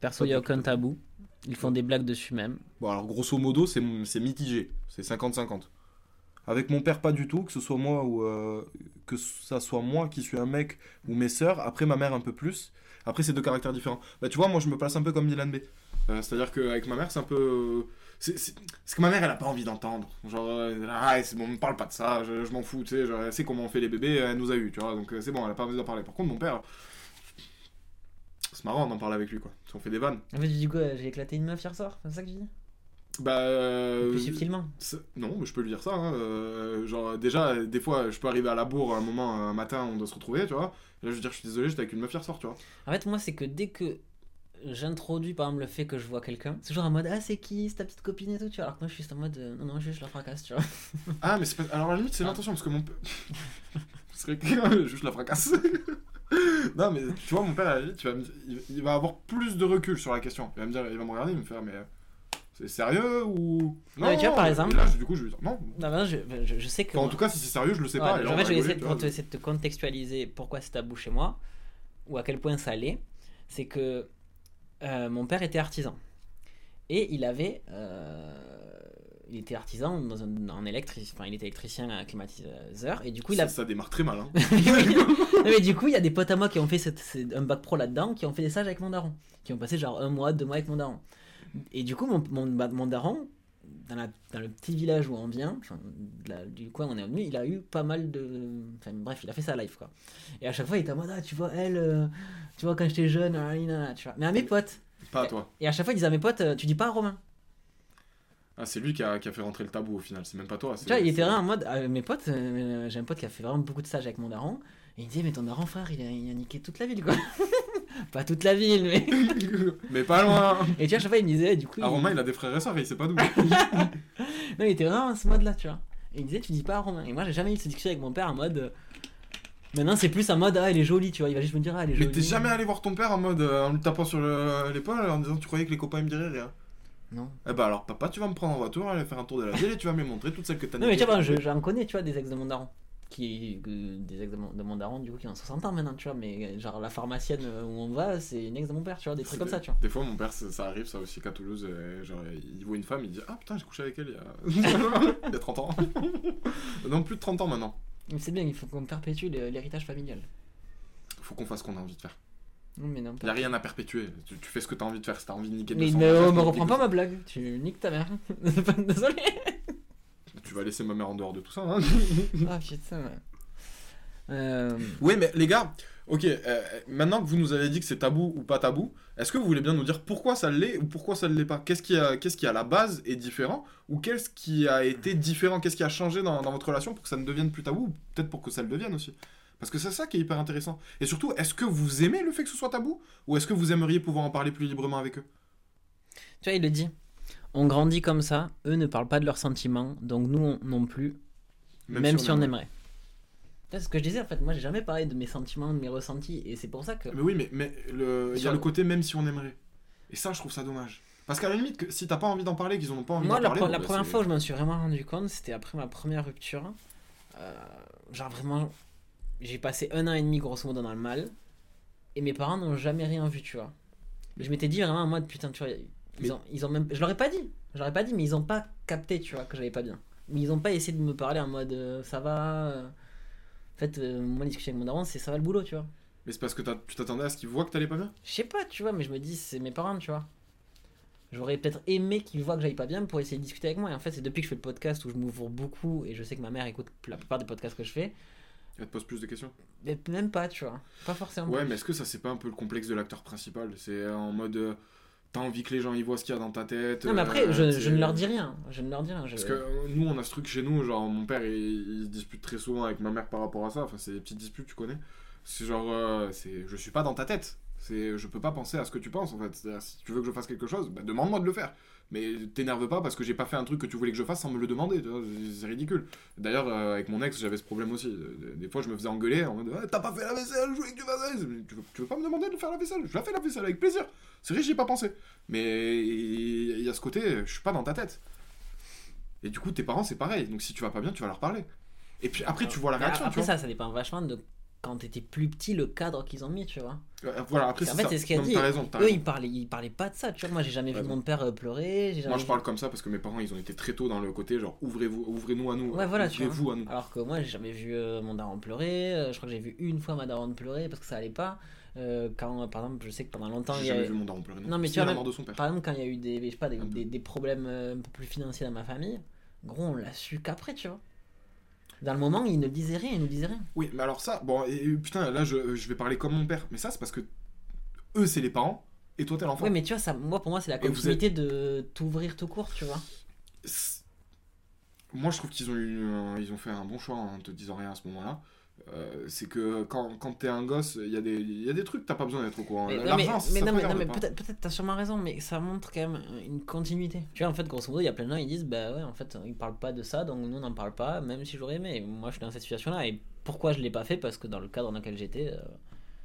Perso,
Pas
il n'y a aucun
tabou.
Ils font des blagues dessus même.
Bon, alors grosso modo, c'est mitigé. C'est 50-50. Avec mon père, pas du tout, que ce soit moi ou euh, que ça soit moi qui suis un mec ou mes sœurs. Après, ma mère, un peu plus. Après, c'est deux caractères différents. Bah, tu vois, moi, je me place un peu comme Dylan B. Euh, C'est-à-dire qu'avec ma mère, c'est un peu. euh, C'est que ma mère, elle a pas envie d'entendre. Genre, ah, c'est bon, me parle pas de ça, je, m'en fous, tu sais. Genre, elle sait comment on fait les bébés, elle nous a eu, tu vois. Donc, c'est bon, elle a pas envie d'en parler. Par contre, mon père. C'est marrant d'en parler avec lui, quoi. Parce qu'on fait des vannes.
En fait, du coup, j'ai éclaté une meuf hier soir, c'est ça que je dis?
Bah. euh,
Plus subtilement.
c'est- Non, mais je peux lui dire ça. hein, euh, genre, déjà, euh, des fois, je peux arriver à la bourre un moment, un matin, on doit se retrouver, tu vois. Et là, je veux dire, je suis désolé, j'étais avec une meuf hier soir, tu vois.
En fait, moi, c'est que dès que j'introduis, par exemple, le fait que je vois quelqu'un, c'est toujours en mode Ah, c'est qui C'est ta petite copine et tout, tu vois. Alors que moi, je suis juste en mode euh, Non, non, juste la fracasse, tu vois.
Ah, mais c'est pas. Alors, à la limite, c'est
Ah.
l'intention, parce que mon père. Ce serait que juste la fracasse. Non, mais tu vois, mon père, à la limite, tu vas me dire- il, il va avoir plus de recul sur la question. Il va me dire, il va me regarder, il va me faire, mais. euh, C'est sérieux ou?
Non, mais tu vois, par
Et
exemple-
là, je- du coup, je vais lui dire, non.
Non, je, je, je sais que.
Enfin, en tout cas, si c'est sérieux, je le sais
Ouais,
pas. et là,
en
on
fait, je vais
rigoler,
essayer de,
tu vois.
te- essayer de te contextualiser pourquoi c'est tabou chez moi, ou à quel point ça l'est. C'est que euh, mon père était artisan. Et il avait. euh, il était artisan dans un, en électric, enfin, il était électricien à climatiseur. Et du coup, il a.
ça, ça démarre très mal. Hein.
non, mais du coup, il y a des potes à moi qui ont fait cette- cette- un bac pro là-dedans, qui ont fait des stages avec mon daron. Qui ont passé genre un mois, deux mois avec mon daron. Et du coup, mon, mon, bah, mon daron, dans, la- dans le petit village où on vient, enfin, de la- du coin où on est venu, il a eu pas mal de. Enfin, bref, il a fait ça live quoi. Et à chaque fois, il était en mode, ah, tu vois, elle, euh, tu vois, quand j'étais jeune, ah, tu vois. Mais à mes potes.
Pas à toi.
Et à chaque fois, il disait à mes potes, euh, tu dis pas à Romain.
Ah, c'est lui qui a, qui a fait rentrer le tabou au final, c'est même pas toi.
Tu vois, il était vraiment en mode. euh, mes potes, euh, j'ai un pote qui a fait vraiment beaucoup de stages avec mon daron. Et il disait, mais ton daron, frère, il a, il a niqué toute la ville, quoi. pas toute la ville, mais.
mais pas loin
Et tu vois, à chaque fois, il me disait, du coup.
Ah,
il-
Romain, il a des frères et sœurs et il sait pas d'où.
Non, il était vraiment en ce mode-là, tu vois. Et il me disait, tu dis pas à Romain. Et moi, j'ai jamais eu cette discussion avec mon père en mode. euh, Maintenant, c'est plus en mode, ah, elle est jolie, tu vois. Il va juste me dire, ah, elle est
mais
jolie.
t'es jamais allé voir ton père en mode en lui tapant sur le- l'épaule en disant tu croyais que les copains ils me diraient rien?
Non.
Eh bah alors papa tu vas me prendre en voiture, aller faire un tour de la ville et tu vas me montrer toutes celles que t'as
Non, mais tu vois, je- j'en connais, tu vois, des ex de mon daron. Qui, que- des ex de mon, de mon daron, du coup, qui ont 60 ans maintenant, tu vois. Mais genre, la pharmacienne euh, où on va, c'est une ex de mon père, tu vois, des trucs comme ça, tu vois.
Des fois, mon père, ça, ça arrive, ça aussi, qu'à Toulouse, euh, genre, il voit une femme, il dit Ah putain, j'ai couché avec elle il y a, il y a 30 ans. non, plus de 30 ans maintenant.
Mais c'est bien, il faut qu'on perpétue le- l'héritage familial.
Faut qu'on fasse ce qu'on a envie de faire.
Mais non,
Il y a rien à perpétuer. Tu, tu fais ce que t'as envie de faire. Si t'as envie de niquer
Mais
200
ne me reprends pas ma blague, tu niques ta mère. Désolé.
Tu vas laisser ma mère en dehors de tout ça. Hein
Ah putain, ouais. Euh,
oui, mais les gars, ok, euh, maintenant que vous nous avez dit que c'est tabou ou pas tabou, est-ce que vous voulez bien nous dire pourquoi ça l'est ou pourquoi ça ne l'est pas? Qu'est-ce qui, a, qu'est-ce qui à la base est différent ou qu'est-ce qui a été différent? Qu'est-ce qui a changé dans, dans votre relation pour que ça ne devienne plus tabou ou peut-être pour que ça le devienne aussi? Parce que c'est ça qui est hyper intéressant. Et surtout, est-ce que vous aimez le fait que ce soit tabou? Ou est-ce que vous aimeriez pouvoir en parler plus librement avec eux?
Tu vois, il le dit. On grandit comme ça, eux ne parlent pas de leurs sentiments, donc nous on- non plus, même, si, on aimerait. C'est ce que je disais en fait, moi j'ai jamais parlé de mes sentiments, de mes ressentis, et c'est pour ça que.
Mais oui, mais, mais le... il y a
le-
côté même si on aimerait. Et ça, je trouve ça dommage. Parce qu'à la limite, que si t'as pas envie d'en parler, qu'ils en ont pas envie
Moi,
d'en parler. bon,
la
bah,
première fois où je m'en suis vraiment rendu compte, c'était après ma première rupture. Euh, genre vraiment, j'ai passé un an et demi grosso modo dans le mal, et mes parents n'ont jamais rien vu, tu vois. Je m'étais dit vraiment en mode putain, tu vois, ils, ont, ils ont même. Je leur ai pas dit, je leur ai pas dit, mais ils ont pas capté, tu vois, que j'allais pas bien. Mais ils ont pas essayé de me parler en mode euh, ça va. euh. En fait, euh, moi, discussion avec mon daron, c'est ça va le boulot, tu vois.
Mais c'est parce que tu t'attendais à ce qu'ils voient que t'allais pas bien?
Je sais pas, tu vois, mais je me dis, c'est mes parents, tu vois. J'aurais peut-être aimé qu'ils voient que j'aille pas bien pour essayer de discuter avec moi. Et en fait, c'est depuis que je fais le podcast où je m'ouvre beaucoup et je sais que ma mère écoute la plupart des podcasts que je fais.
Elle te pose plus de questions
Mais même pas, tu vois. Pas forcément.
Ouais, mais est-ce que ça, c'est pas un peu le complexe de l'acteur principal? C'est en mode. euh, T'as envie que les gens y voient ce qu'il y a dans ta tête
Non, mais après,
euh,
je, ne leur dis rien. Je ne leur dis rien. Je...
Parce que euh, nous, on a ce truc chez nous, genre mon père, il, il se dispute très souvent avec ma mère par rapport à ça. Enfin, c'est des petites disputes, tu connais. C'est genre, c'est, je suis pas dans ta tête. C'est, je peux pas penser à ce que tu penses en fait. Si tu veux que je fasse quelque chose, bah, demande-moi de le faire. Mais t'énerve pas parce que j'ai pas fait un truc que tu voulais que je fasse sans me le demander. c'est- ridicule. D'ailleurs, euh, avec mon ex, j'avais ce problème aussi. Euh, Des fois, je me faisais engueuler en mode, Ah, t'as pas fait la vaisselle, je voulais que tu fasses. Tu veux, tu veux pas me demander de faire la vaisselle? Je la fais la vaisselle avec plaisir. C'est vrai, j'y ai pas pensé. Mais il y a ce côté, je suis pas dans ta tête. Et du coup, tes parents, c'est pareil. Donc si tu vas pas bien, tu vas leur parler. Et puis après, tu vois la
Mais
réaction.
Après,
tu vois.
ça, ça dépend vachement de quand t'étais plus petit, le cadre qu'ils ont mis, tu vois.
Euh, Voilà, après,
en fait, c'est ce qu'il a
Non,
dit.
T'as raison, t'as
Eux,
raison.
ils parlaient, ils parlaient pas de ça, tu vois. Moi, j'ai jamais
T'as
vu
raison.
mon père euh, pleurer. j'ai
Moi, je
vu-
parle comme ça parce que mes parents, ils ont été très tôt dans le côté genre ouvrez-vous, ouvrez-nous à nous.
Ouais, voilà, tu
ouvrez-vous à nous.
Alors que moi, j'ai jamais vu euh, mon daron pleurer. euh, je crois que j'ai vu une fois ma daronne pleurer parce que ça allait pas. Euh, quand, par exemple, je sais que pendant longtemps, il
J'ai
y
jamais vu mon daron pleurer.
Non, mais tu vois,
à la
même-
mort de son père.
par exemple, quand il y a eu des, je sais pas, des, des, des problèmes un peu plus financiers dans ma famille, gros, on l'a su qu'après, tu vois. Dans le moment, il ne disait rien, il ne disait rien.
Oui, mais alors ça, bon, et, putain, là, je, je vais parler comme mon père. Mais ça, c'est parce que eux, c'est les parents, et toi, t'es l'enfant.
Ouais, mais tu vois, ça, moi, pour moi, c'est la continuité de t'ouvrir tout court, tu vois.
Moi, je trouve qu'ils ont, eu ils ont fait un bon choix en te disant rien à ce moment-là. Euh, c'est que quand, quand t'es un gosse, il y, a des- y a des trucs, t'as pas besoin d'être au courant.
Mais, non, mais,
L'argent, ça
mais
te
non, mais,
regarde
non, mais
pas.
peut-être peut-être t'as sûrement raison, mais ça montre quand même une continuité. Tu vois, en fait, grosso modo, il y a plein de gens qui disent Bah ouais, en fait, ils parlent pas de ça, donc nous on n'en parle pas, même si j'aurais aimé. Moi, je suis dans cette situation-là, et pourquoi je l'ai pas fait? Parce que dans le cadre dans lequel j'étais. euh,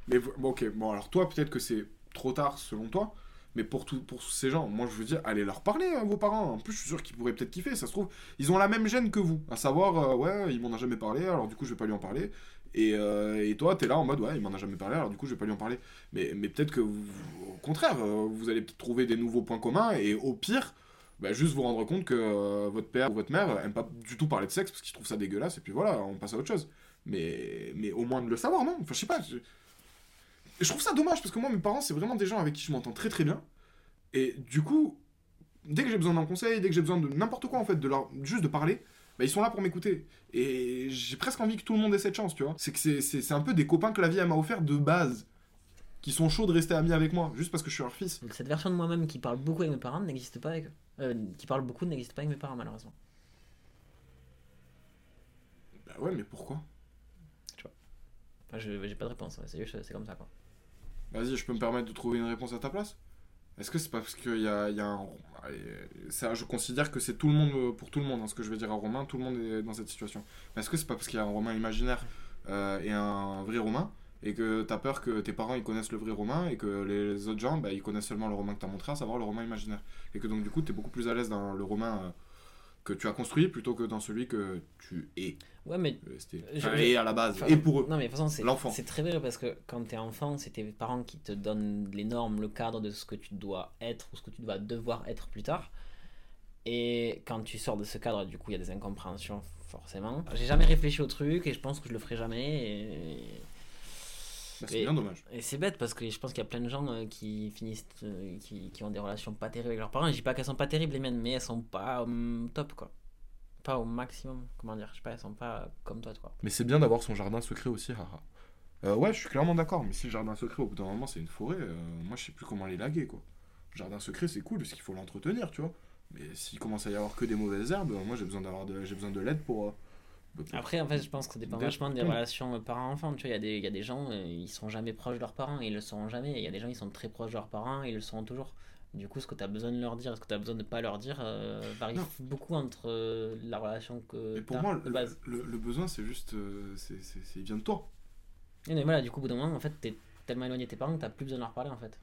Mais bon, ok, bon, alors toi, peut-être que c'est trop tard selon toi, mais pour, tout, pour ces gens, moi je veux dire, allez leur parler à vos parents. En plus, je suis sûr qu'ils pourraient peut-être kiffer, ça se trouve, ils ont la même gêne que vous, à savoir, euh, ouais, il m'en a jamais parlé, alors du coup, je vais pas lui en parler. Et, euh, et toi, t'es là en mode, ouais, il m'en a jamais parlé, alors du coup, je vais pas lui en parler. Mais, mais peut-être que, au contraire, euh, vous allez peut-être trouver des nouveaux points communs, et au pire, bah, juste vous rendre compte que euh, votre père ou votre mère aime pas du tout parler de sexe parce qu'ils trouvent ça dégueulasse, et puis voilà, on passe à autre chose. Mais, mais au moins de le savoir, non? Enfin, je sais pas. Je trouve ça dommage parce que moi, mes parents, c'est vraiment des gens avec qui je m'entends très très bien. Et du coup, dès que j'ai besoin d'un conseil, dès que j'ai besoin de n'importe quoi en fait, de leur juste de parler, bah, ils sont là pour m'écouter. Et j'ai presque envie que tout le monde ait cette chance, tu vois. C'est que c'est- c'est c'est un peu des copains que la vie m'a offert de base, qui sont chauds de rester amis avec moi, juste parce que je suis leur fils.
Cette version de moi-même qui parle beaucoup avec mes parents n'existe pas avec eux. Euh, qui parle beaucoup n'existe pas avec mes parents, malheureusement.
Bah ouais, mais pourquoi?
Enfin, je- j'ai pas de réponse, ouais, juste- c'est comme ça quoi.
Vas-y, je peux me permettre de trouver une réponse à ta place? Est-ce que c'est pas parce qu'il y a, y a un... ça, je considère que c'est tout le monde, euh, pour tout le monde, hein, ce que je vais dire à Romain, tout le monde est dans cette situation. Mais est-ce que c'est pas parce qu'il y a un Romain imaginaire euh, et un vrai Romain et que t'as peur que tes parents ils connaissent le vrai Romain et que les autres gens bah, ils connaissent seulement le Romain que t'as montré, à savoir le Romain imaginaire? Et que donc du coup t'es beaucoup plus à l'aise dans le Romain euh, que tu as construit plutôt que dans celui que tu es.
Ouais, mais.
Euh,
Je-
et à la base,
enfin,
et pour eux.
Non, mais de toute façon, c'est
L'enfant.
c'est très vrai parce que quand t'es enfant, c'est tes parents qui te donnent les normes, le cadre de ce que tu dois être ou ce que tu vas devoir être plus tard. Et quand tu sors de ce cadre, du coup, il y a des incompréhensions, forcément. J'ai jamais réfléchi au truc et je pense que je le ferai jamais. Et,
Bah, c'est
et-
bien dommage.
et c'est bête parce que je pense qu'il y a plein de gens euh, qui finissent, euh, qui, qui ont des relations pas terribles avec leurs parents. Et je dis pas qu'elles sont pas terribles, les miennes, mais elles sont pas top, quoi. Pas au maximum, comment dire. Je sais pas, elles sont pas comme toi, quoi.
Mais c'est bien d'avoir son jardin secret aussi, haha. Euh, ouais, je suis clairement d'accord, mais si le jardin secret, au bout d'un moment, c'est une forêt, euh, moi je sais plus comment les laguer, quoi. Le jardin secret, c'est cool, parce qu'il faut l'entretenir, tu vois. Mais s'il commence à y avoir que des mauvaises herbes, moi j'ai besoin d'avoir de, j'ai besoin de l'aide pour, euh, pour-
Après, en fait, je pense que ça dépend vachement des relations parents-enfants. Tu vois, il y, a des- il y a des gens, ils sont jamais proches de leurs parents et ils le seront jamais. Il y a des gens, ils sont très proches de leurs parents et ils le seront toujours. Du coup, ce que tu as besoin de leur dire, ce que tu as besoin de pas leur dire, euh, varie
Non.
beaucoup entre euh, la relation que.
Mais pour moi,
de
le,
base.
le- le besoin, c'est juste. euh, c'est, c'est, c'est- il vient de toi.
Et mais voilà, du coup, au bout d'un moment, en fait, t'es tellement éloigné de tes parents que t'as plus besoin de leur parler, en fait.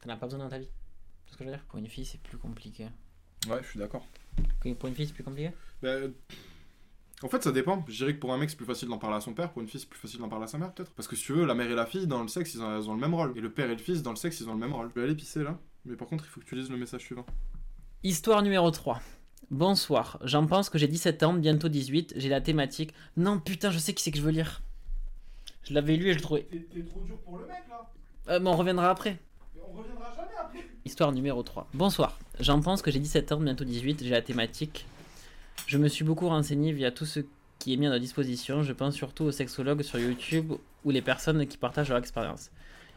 T'en as pas besoin dans ta vie. C'est ce que je veux dire? Pour une fille, c'est plus compliqué.
Ouais, je suis d'accord.
Pour une fille, c'est plus compliqué?
Ben, en fait, ça dépend. Je dirais que pour un mec, c'est plus facile d'en parler à son père, pour une fille, c'est plus facile d'en parler à sa mère, peut-être. Parce que si tu veux, la mère et la fille, dans le sexe, ils ont, elles ont le même rôle. Et le père et le fils, dans le sexe, ils ont le même rôle. Je vais aller pisser là. Mais par contre, il faut que tu lises le message suivant.
Histoire numéro 3. Bonsoir, j'en pense que j'ai 17 ans, bientôt 18, j'ai la thématique. Non, putain, je sais qui c'est que je veux lire. Je l'avais lu et je le trouvais.
T'es trop dur pour le mec là
Euh, mais on reviendra après.
On reviendra jamais après
Histoire numéro 3. Bonsoir, j'en pense que j'ai 17 ans, bientôt 18, j'ai la thématique. Je me suis beaucoup renseigné via tout ce qui est mis à notre disposition. Je pense surtout aux sexologues sur YouTube ou les personnes qui partagent leur expérience.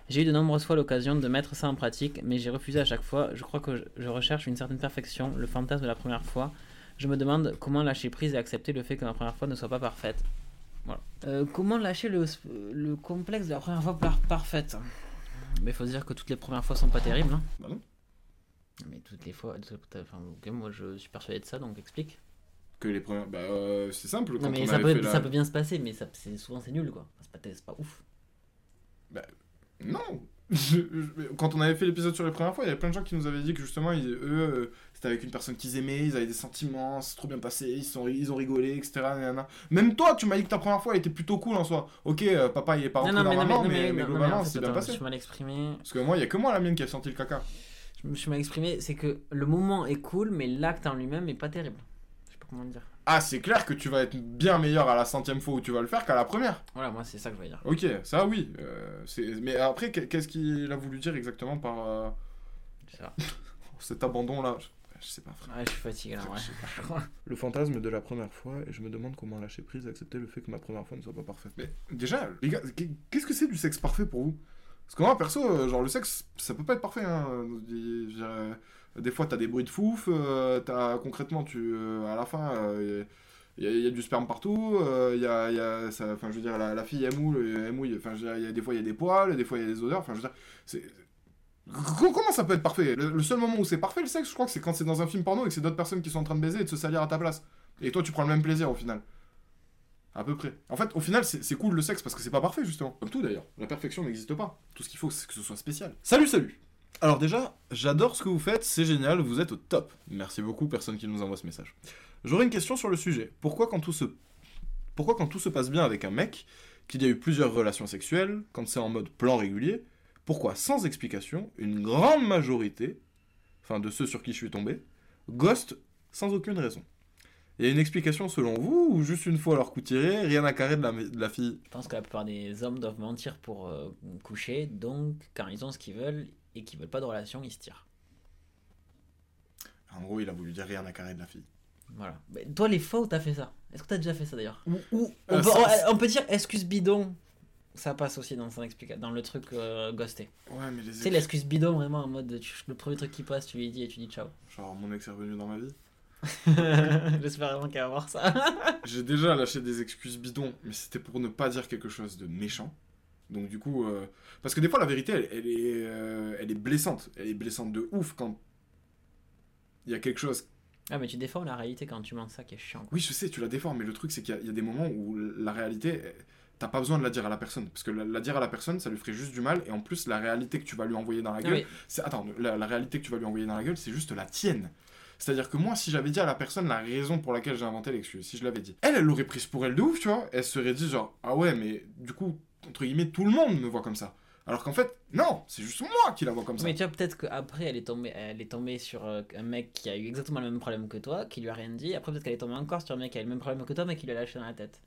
J'ai eu de nombreuses fois l'occasion de mettre ça en pratique, mais j'ai refusé à chaque fois. Je crois que je- recherche une certaine perfection, le fantasme de la première fois. Je me demande comment lâcher prise et accepter le fait que ma première fois ne soit pas parfaite. Voilà. Euh, comment lâcher le, le complexe de la première fois par- parfaite? Mais faut se dire que toutes les premières fois sont pas terribles. hein.
Bah non.
Mais toutes les fois, enfin, ok, moi je suis persuadé de ça, donc explique.
Que les premières. Bah, euh, c'est simple.
Non
quand
mais
on
ça peut,
fait la-
ça peut bien se passer, mais ça, c'est, souvent c'est nul quoi. C'est pas, c'est pas ouf.
Non Je- je- Quand on avait fait l'épisode sur les premières fois, il y avait plein de gens qui nous avaient dit que justement, ils- eux, euh, c'était avec une personne qu'ils aimaient, ils avaient des sentiments, c'est trop bien passé, ils, sont, ils ont rigolé, etc. nanana. Même toi, tu m'as dit que ta première fois elle était plutôt cool en soi. Ok, euh, papa il est pas rentré normalement, mais, mais globalement,
en fait,
c'est bien passé.
Je suis mal exprimé.
Parce que moi, il y a que moi la mienne qui a senti le caca.
Je me suis mal exprimé, c'est que le moment est cool, mais l'acte en lui-même est pas terrible. Comment dire.
Ah, c'est clair que tu vas être bien meilleur à la centième fois où tu vas le faire qu'à la première.
Voilà, moi c'est ça que je veux dire.
Ok, ça oui. euh, c'est- mais après, qu'est- qu'est-ce qu'il a voulu dire exactement par euh, cet abandon là je, sais pas, frère.
Ouais, je suis fatigué là, ouais.
Je sais pas. Le fantasme de la première fois, et je me demande comment lâcher prise et accepter le fait que ma première fois ne soit pas parfaite. Mais déjà, les gars, qu'est- qu'est-ce que c'est du sexe parfait pour vous? Parce que moi, perso, euh, genre, le sexe, ça peut pas être parfait. Hein. Euh, Des fois, t'as des bruits de fouf, euh, t'as concrètement, tu, euh, à la fin, il y, a- y a du sperme partout, il y a, enfin, je veux dire, la, fille, elle mouille, elle mouille, enfin, des fois, il y a des poils, des fois, il y a des odeurs, enfin, je veux dire, c'est... Co- Comment ça peut être parfait? Le, le seul moment où c'est parfait le sexe, je crois que c'est quand c'est dans un film porno et que c'est d'autres personnes qui sont en train de baiser et de se salir à ta place. Et toi, tu prends le même plaisir au final. À peu près. En fait, au final, c'est cool le sexe parce que c'est pas parfait, justement. Comme tout d'ailleurs. La perfection n'existe pas. Tout ce qu'il faut, c'est que ce soit spécial. Salut, salut Alors, déjà, j'adore ce que vous faites, c'est génial, vous êtes au top. Merci beaucoup, personne qui nous envoie ce message. J'aurais une question sur le sujet. Pourquoi, quand tout se. Pourquoi, quand tout se passe bien avec un mec, qu'il y a eu plusieurs relations sexuelles, quand c'est en mode plan régulier, pourquoi, sans explication, une grande majorité, enfin de ceux sur qui je suis tombé, ghost sans aucune raison? Il y a une explication selon vous ou juste une fois leur coup tiré, rien à carrer de la, de la fille?
Je pense que la plupart des hommes doivent mentir pour euh, coucher, donc quand ils ont ce qu'ils veulent et qu'ils veulent pas de relation, ils se tirent.
En gros, il a voulu dire rien à carrer de la fille.
Voilà. Mais toi, les fois où t'as fait ça, est-ce que t'as déjà fait ça d'ailleurs
Ou, ou
on,
euh,
peut, on- on peut dire excuse bidon, ça passe aussi dans, son explica- dans le truc euh, ghosté.
Ouais, mais les
Tu sais, l'excuse bidon, vraiment en mode tu- le premier truc qui passe, tu lui dis et tu dis ciao.
Genre, mon ex est revenu dans ma vie.
J'espère vraiment qu'elle va voir ça.
J'ai déjà lâché des excuses bidons, mais c'était pour ne pas dire quelque chose de méchant. Donc du coup, euh, parce que des fois la vérité, elle, elle est, euh, elle est blessante. Elle est blessante de ouf quand il y a quelque chose.
ah, mais tu déformes la réalité quand tu mens ça qui est chiant. quoi.
Oui, je sais, tu la déformes, mais le truc c'est qu'il y, y a des moments où la réalité, t'as pas besoin de la dire à la personne, parce que la, la dire à la personne, ça lui ferait juste du mal, et en plus la réalité que tu vas lui envoyer dans la gueule, c'est attends, la, la réalité que tu vas lui envoyer dans la gueule, c'est juste la tienne. C'est-à-dire que moi, si j'avais dit à la personne la raison pour laquelle j'ai inventé l'excuse, si je l'avais dit, elle, elle l'aurait prise pour elle de ouf, tu vois. Elle se serait dit genre, ah ouais, mais du coup, entre guillemets, tout le monde me voit comme ça. Alors qu'en fait, non, c'est juste moi qui la vois comme ça.
Mais tu vois, peut-être qu'après, elle est tombée, elle est tombée sur euh, un mec qui a eu exactement le même problème que toi, qui lui a rien dit. Après, peut-être qu'elle est tombée encore sur un mec qui a eu le même problème que toi, mais qui lui a lâché dans la tête.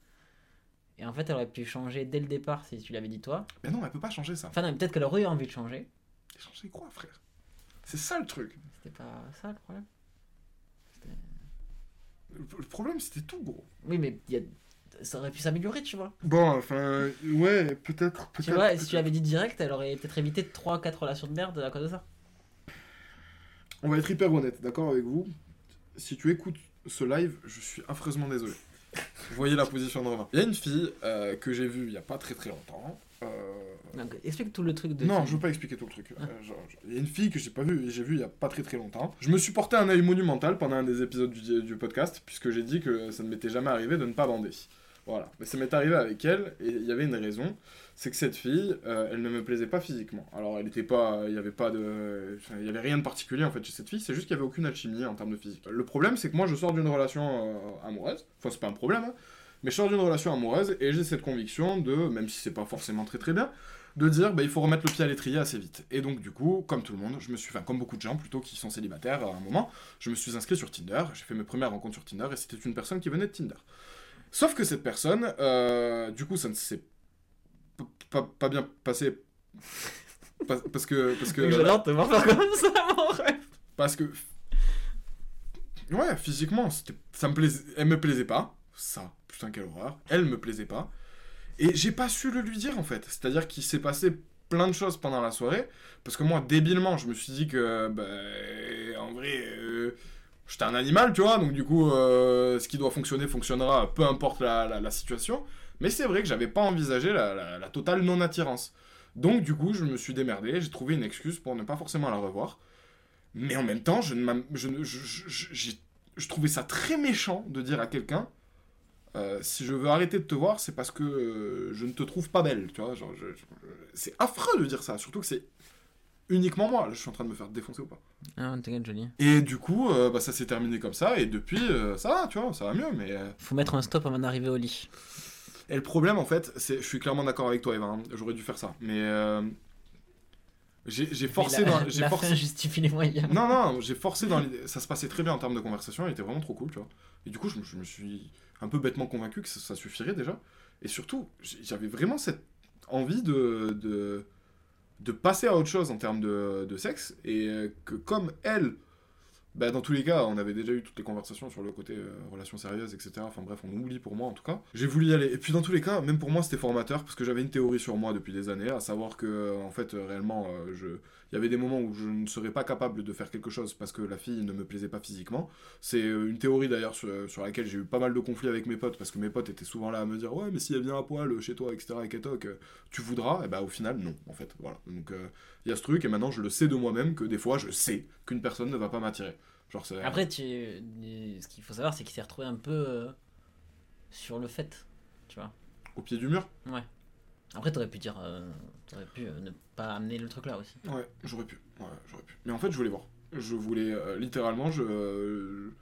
Et en fait, elle aurait pu changer dès le départ si tu l'avais dit toi.
Mais non, elle peut pas changer ça.
Enfin, non, peut-être qu'elle aurait eu envie de changer.
Changer quoi, frère C'est ça le truc.
C'était pas ça le problème.
Le, le problème, c'était tout, gros.
Oui, mais il y a... ça aurait pu s'améliorer, tu vois.
Bon, enfin, ouais, peut-être,
Tu vois, si tu l'avais dit direct, elle aurait peut-être évité 3-4 relations de merde à cause de ça.
On va être hyper honnête, d'accord avec vous. Si tu écoutes ce live, je suis affreusement désolé. Vous voyez la position de Romain. Il y a une fille euh, que j'ai vue il y a pas très très longtemps. euh,
Donc, explique tout le truc de.
Non, je veux pas expliquer tout le truc. Euh, genre, genre, Il y a une fille que j'ai pas vue, j'ai vue il y a pas très très longtemps. Je me suis porté un œil monumental pendant un des épisodes du, du podcast, puisque j'ai dit que ça ne m'était jamais arrivé de ne pas bander. Voilà. Mais ça m'est arrivé avec elle, et il y avait une raison. C'est que cette fille, euh, elle ne me plaisait pas physiquement. Alors, elle était pas. Il y avait pas de. Il y avait rien de particulier en fait chez cette fille, c'est juste qu'il y avait aucune alchimie en termes de physique. Le problème, c'est que moi, je sors d'une relation euh, amoureuse. Enfin, c'est pas un problème, hein. Mais je sors d'une relation amoureuse, et j'ai cette conviction de, même si c'est pas forcément très très bien, de dire bah, il faut remettre le pied à l'étrier assez vite. Et donc du coup, comme tout le monde, je me suis, enfin comme beaucoup de gens plutôt qui sont célibataires à un moment, je me suis inscrit sur Tinder, j'ai fait mes premières rencontres sur Tinder et c'était une personne qui venait de Tinder. Sauf que cette personne, euh, du coup, ça ne s'est pas, pas bien passé. Pas- Parce que. Parce que
J'adore te voir faire comme ça, mon rêve.
parce que. Ouais, physiquement, ça me plaisait, elle me plaisait pas. Ça, putain, quelle horreur. Elle me plaisait pas. Et j'ai pas su le lui dire, en fait. C'est-à-dire qu'il s'est passé plein de choses pendant la soirée. Parce que moi, débilement, je me suis dit que, bah, en vrai, euh, j'étais un animal, tu vois. Donc, du coup, euh, ce qui doit fonctionner fonctionnera, peu importe la, situation. Mais c'est vrai que j'avais pas envisagé la, totale non-attirance. Donc, du coup, je me suis démerdé. J'ai trouvé une excuse pour ne pas forcément la revoir. Mais en même temps, je, trouvais ça très méchant de dire à quelqu'un euh, si je veux arrêter de te voir, c'est parce que euh, je ne te trouve pas belle. Tu vois, c'est affreux de dire ça, surtout que c'est uniquement moi. Je suis en train de me faire défoncer ou pas.
Ah, joli.
Et du coup, euh, bah, ça s'est terminé comme ça, et depuis, euh, ça va, tu vois, ça va mieux. Mais euh,
Faut mettre un stop avant d'arriver au lit.
et le problème, en fait, c'est, je suis clairement d'accord avec toi, Eva. hein, J'aurais dû faire ça, mais euh, j'ai, j'ai forcé
Mais la,
dans, j'ai
la
forcé
fin justifie les moyens.
Non, non, j'ai forcé dans l'idée. Ça se passait très bien en termes de conversation, il était vraiment trop cool, tu vois. Et du coup, je me, je me suis un peu bêtement convaincu que ça, ça suffirait déjà. Et surtout, j'ai- j'avais vraiment cette envie de, de, de passer à autre chose en termes de, sexe. Et euh, que comme elle, Bah, dans tous les cas, on avait déjà eu toutes les conversations sur le côté euh, relations sérieuses, etc. Enfin bref, on oublie pour moi en tout cas. J'ai voulu y aller. Et puis dans tous les cas, même pour moi, c'était formateur parce que j'avais une théorie sur moi depuis des années, à savoir que en fait, réellement, euh, je... il y avait des moments où je ne serais pas capable de faire quelque chose parce que la fille ne me plaisait pas physiquement. C'est euh, une théorie d'ailleurs sur, sur laquelle j'ai eu pas mal de conflits avec mes potes parce que mes potes étaient souvent là à me dire ouais, mais si elle vient à poil chez toi, etc. et euh, tu voudras. Et bah au final, non, en fait. Voilà. Donc euh, il y a ce truc et maintenant je le sais de moi-même que des fois, je sais qu'une personne ne va pas m'attirer. Genre,
Après, tu... ce qu'il faut savoir, c'est qu'il s'est retrouvé un peu euh, sur le fait, tu vois.
au pied du mur?
Ouais. Après, t'aurais pu dire, euh, t'aurais pu euh, ne pas amener le truc là aussi.
Ouais, j'aurais pu. Ouais, j'aurais pu. Mais en fait, je voulais voir. Je voulais, euh, littéralement, je, euh,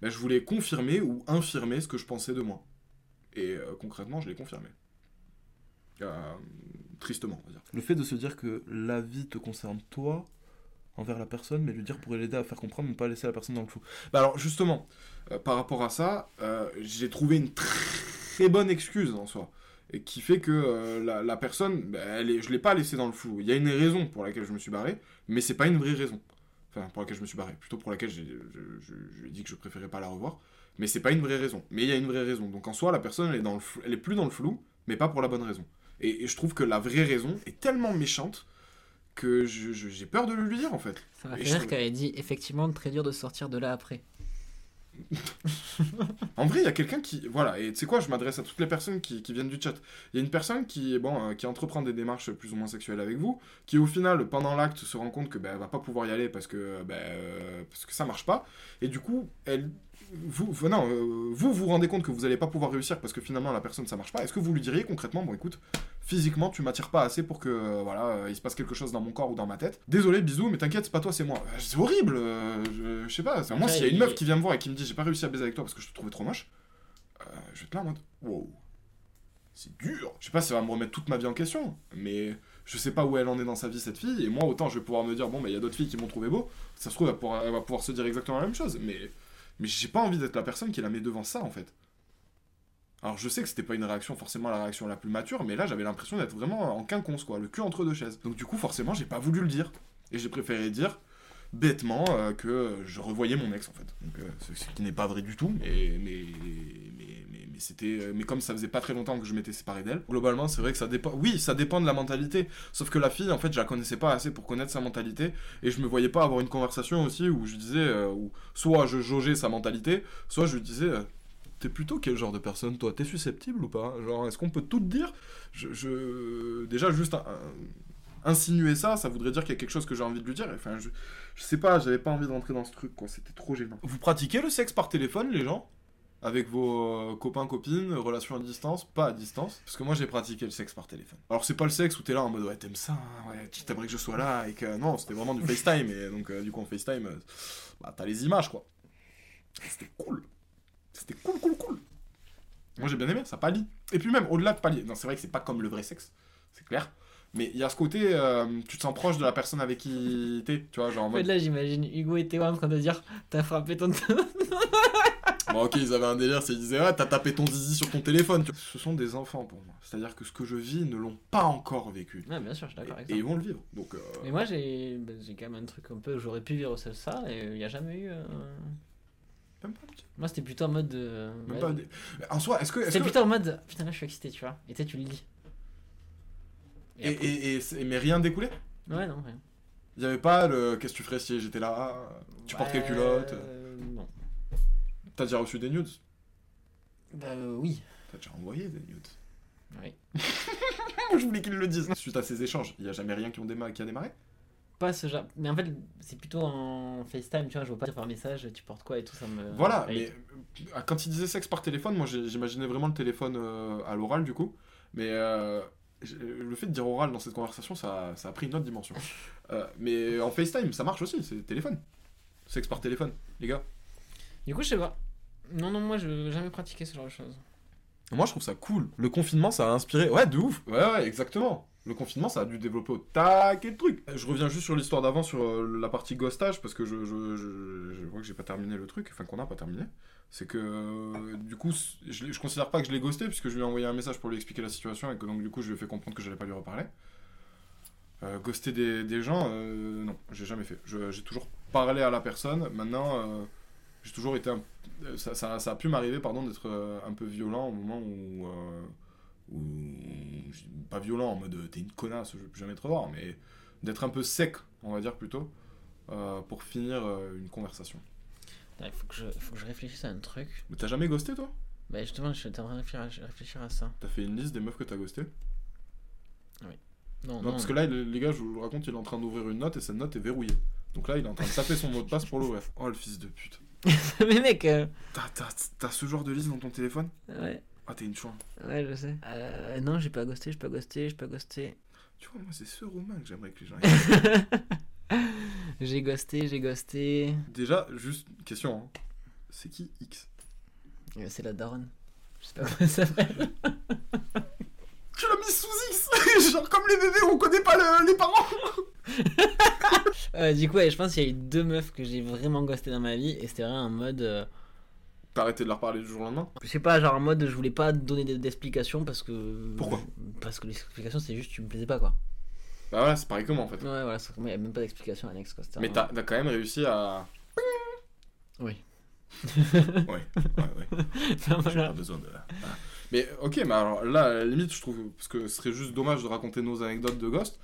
ben, je voulais confirmer ou infirmer ce que je pensais de moi. Et euh, concrètement, je l'ai confirmé. Euh, tristement, on va dire.
Le fait de se dire que la vie te concerne toi envers la personne, mais lui dire pour l'aider à faire comprendre, ne pas laisser la personne dans le flou.
Bah alors, justement, euh, par rapport à ça, euh, j'ai trouvé une très bonne excuse en soi. Qui fait que euh, la, la personne, bah, elle est, je l'ai pas laissée dans le flou. Il y a une raison pour laquelle je me suis barré, mais c'est pas une vraie raison. Enfin, pour laquelle je me suis barré. Plutôt pour laquelle j'ai- je, lui ai dit que je préférais pas la revoir. Mais c'est pas une vraie raison. Mais il y a une vraie raison. Donc en soi, la personne, elle est, dans le flou- elle est plus dans le flou, mais pas pour la bonne raison. Et, et je trouve que la vraie raison est tellement méchante que j'ai peur de le lui dire en fait.
Ça m'a fait rire qu'elle ait dit effectivement très dur de sortir de là après.
En vrai, il y a quelqu'un qui. Voilà, et tu sais quoi, je m'adresse à toutes les personnes qui, qui viennent du chat. Il y a une personne qui, bon, euh, qui entreprend des démarches plus ou moins sexuelles avec vous, qui au final, pendant l'acte, se rend compte que ben, va pas pouvoir y aller parce que, ben, euh, parce que ça marche pas. Et du coup, elle. Vous, vous- non, euh, vous vous rendez compte que vous allez pas pouvoir réussir parce que finalement la personne ça marche pas. Est-ce que vous lui diriez concrètement, bon écoute, physiquement tu m'attires pas assez pour que euh, voilà euh, il se passe quelque chose dans mon corps ou dans ma tête. Désolé, bisous, mais t'inquiète, c'est pas toi, c'est moi. Euh, C'est horrible. euh, je, je sais pas. c'est- Moi, s'il y a une meuf qui vient me voir et qui me dit j'ai pas réussi à baiser avec toi parce que je te trouvais trop moche, je vais être là en mode wow, c'est dur. Je sais pas ça va me remettre toute ma vie en question, mais je sais pas où elle en est dans sa vie cette fille. Et moi, autant je vais pouvoir me dire bon, bah il y a d'autres filles qui m'ont trouvé beau. Ça se trouve, elle va pouvoir se dire exactement la même chose, mais mais j'ai pas envie d'être la personne qui la met devant ça en fait. Alors je sais que c'était pas une réaction forcément la réaction la plus mature, mais là j'avais l'impression d'être vraiment en quinconce quoi, le cul entre deux chaises. Donc du coup forcément j'ai pas voulu le dire. Et j'ai préféré dire bêtement euh, que je revoyais mon ex en fait. Donc euh, ce, qui n'est pas vrai du tout, mais mais mais, mais, mais c'était euh, mais comme ça faisait pas très longtemps que je m'étais séparé d'elle. Globalement c'est vrai que ça dépend. Oui ça dépend de la mentalité. Sauf que la fille en fait je la connaissais pas assez pour connaître sa mentalité et je me voyais pas avoir une conversation aussi où je disais où soit je jaugeais sa mentalité, soit je lui disais T'es plutôt quel genre de personne, toi? T'es susceptible ou pas? Genre, est-ce qu'on peut tout te dire je, Déjà, juste insinuer ça, ça voudrait dire qu'il y a quelque chose que j'ai envie de lui dire. Enfin, je, je sais pas, j'avais pas envie de rentrer dans ce truc, quoi. C'était trop gênant. Vous pratiquez le sexe par téléphone, les gens? Avec vos euh, copains, copines, relations à distance, pas à distance? Parce que moi, j'ai pratiqué le sexe par téléphone. Alors, c'est pas le sexe où t'es là en mode, ouais, t'aimes ça, hein, ouais, t'aimerais que je sois là, et que. Non, c'était vraiment du FaceTime, et donc, euh, du coup, en FaceTime, euh, bah, t'as les images, quoi. C'était cool. C'était cool, cool, cool. Moi j'ai bien aimé, ça palie. Et puis même, au-delà de palier, non, c'est vrai que c'est pas comme le vrai sexe, c'est clair. Mais il y a ce côté, euh, tu te sens proche de la personne avec qui t'es, tu vois, genre en
En fait,
mode...
là, j'imagine Hugo et Théo en train de dire T'as frappé ton.
Bon ok, ils avaient un délire, c'est ils disaient, ouais, t'as tapé ton zizi sur ton téléphone. tu vois. Ce sont des enfants pour moi. C'est-à-dire que ce que je vis ne l'ont pas encore vécu.
Ouais, bien sûr, je suis d'accord avec
Et
ça.
ils vont le vivre. Donc, euh,
Mais moi, j'ai bah, j'ai quand même un truc un peu. J'aurais pu vivre ça, ça et il n'y a jamais eu. euh,
même pas un petit-
Moi, c'était plutôt en mode.
même
ouais,
pas Mais En soi, est-ce que...
C'était
que-
plutôt en mode. Putain, là, je suis excité, tu vois. Et tu sais, tu le lis.
Et,
après-
et, et mais rien découlé
Ouais, non, rien.
Il y avait pas le... Qu'est-ce que tu ferais si j'étais là? Tu portes quelle culotte
euh, Non.
T'as déjà reçu des nudes?
Bah euh, oui.
T'as déjà envoyé des nudes
Oui.
Je voulais qu'ils le disent. Suite à ces échanges, il n'y a jamais rien qui, ont déma- qui a démarré?
Pas ce genre. Mais en fait, c'est plutôt en FaceTime, tu vois. Je vois pas par message, tu portes quoi et tout, ça me.
Voilà, mais euh, quand il disait sexe par téléphone, moi j'imaginais vraiment le téléphone euh, à l'oral du coup. Mais euh, le fait de dire oral dans cette conversation, ça, ça a pris une autre dimension. Euh, mais en FaceTime, ça marche aussi, c'est téléphone. Sexe par téléphone, les gars.
Du coup, je sais pas. Non, non, moi, je n'ai jamais pratiqué ce genre de choses.
Moi je trouve ça cool. Le confinement, ça a inspiré. Ouais, de ouf. Ouais, ouais, exactement. Le confinement, ça a dû développer au taquet de trucs. Je reviens juste sur l'histoire d'avant, sur euh, la partie ghostage, parce que je, je, vois que j'ai pas terminé le truc, enfin qu'on n'a pas terminé. C'est que, euh, du coup, je, je considère pas que je l'ai ghosté, puisque je lui ai envoyé un message pour lui expliquer la situation, et que donc du coup, je lui ai fait comprendre que j'allais pas lui reparler. Euh, ghoster des, gens, euh, non, j'ai jamais fait. J'ai toujours parlé à la personne. Maintenant, euh, j'ai toujours été. un- euh, ça, ça- a pu m'arriver, pardon, d'être euh, un peu violent au moment où. Où pas violent en mode euh, t'es une connasse, je veux plus jamais te revoir, mais d'être un peu sec, on va dire plutôt, euh, pour finir euh, une conversation.
Il faut, que je- faut que je réfléchisse à un truc.
Mais t'as jamais ghosté toi?
Bah justement, je suis en train de réfléchir à, ça.
T'as fait une liste des meufs que t'as ghosté
Non,
Non,
non.
parce que là, le- les gars, je vous le raconte, il est en train d'ouvrir une note et cette note est verrouillée. Donc là, il est en train de taper son mot de passe pour l'ouvrir. Oh, le fils de pute.
mais mec, euh,
t'as ce genre de liste dans ton téléphone?
Ouais,
Ah, t'es une chouin.
ouais, je sais. Euh, non, j'ai pas ghosté, j'ai pas ghosté, j'ai pas ghosté.
Tu vois, moi, c'est ce romain que j'aimerais que les gens aient.
J'ai ghosté, j'ai ghosté.
Déjà, juste une question. hein. C'est qui X?
Euh, C'est la daronne. Je sais pas comment ça s'appelle.
Tu l'as mis sous X Genre comme les bébés, on connaît pas le- les parents
Euh, du coup, ouais, je pense qu'il y a eu deux meufs que j'ai vraiment ghosté dans ma vie et c'était vraiment en mode.
T'as arrêté de leur parler du jour au lendemain?
Je sais pas, genre en mode je voulais pas donner d'explications parce que.
Pourquoi?
Parce que l'explication c'est juste tu me plaisais pas quoi.
Bah voilà, c'est pareil que moi en fait.
Ouais, voilà, c'est- il y a même pas d'explication annexe quoi.
Mais t'as, quand même réussi à.
Oui.
ouais, ouais, ouais. J'ai
voilà.
pas besoin de. Ah. Mais ok, mais alors là, à la limite, je trouve. Parce que ce serait juste dommage de raconter nos anecdotes de ghost.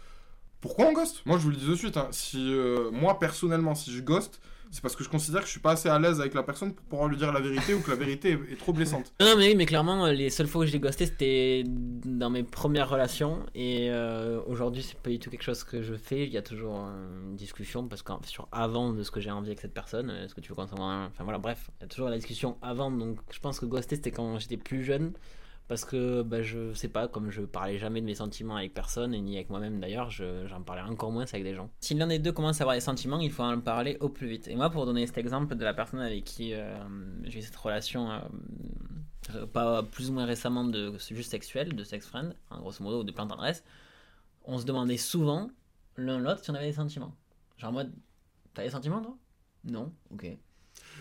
Pourquoi on ghost? Moi, je vous le dis de suite. hein, si, euh, moi, personnellement, si je ghost, c'est parce que je considère que je suis pas assez à l'aise avec la personne pour pouvoir lui dire la vérité ou que la vérité est, trop blessante.
Non, mais oui, mais clairement, euh, les seules fois où je l'ai ghosté, c'était dans mes premières relations. Et euh, aujourd'hui, c'est pas du tout quelque chose que je fais. Il y a toujours euh, une discussion parce que sur avant de ce que j'ai envie avec cette personne, est-ce que tu veux qu'on s'en Enfin voilà, bref, il y a toujours la discussion avant. Donc je pense que ghoster, c'était quand j'étais plus jeune. Parce que bah, je sais pas, comme je parlais jamais de mes sentiments avec personne, et ni avec moi-même d'ailleurs, je- j'en parlais encore moins avec des gens. Si l'un des deux commence à avoir des sentiments, il faut en parler au plus vite. Et moi, pour donner cet exemple de la personne avec qui euh, j'ai eu cette relation, euh, pas plus ou moins récemment de juste sexuel, de sex friend, en grosso modo, ou de plein tendresse, on se demandait souvent l'un l'autre si on avait des sentiments. Genre en mode, t'as des sentiments toi? Non? Ok.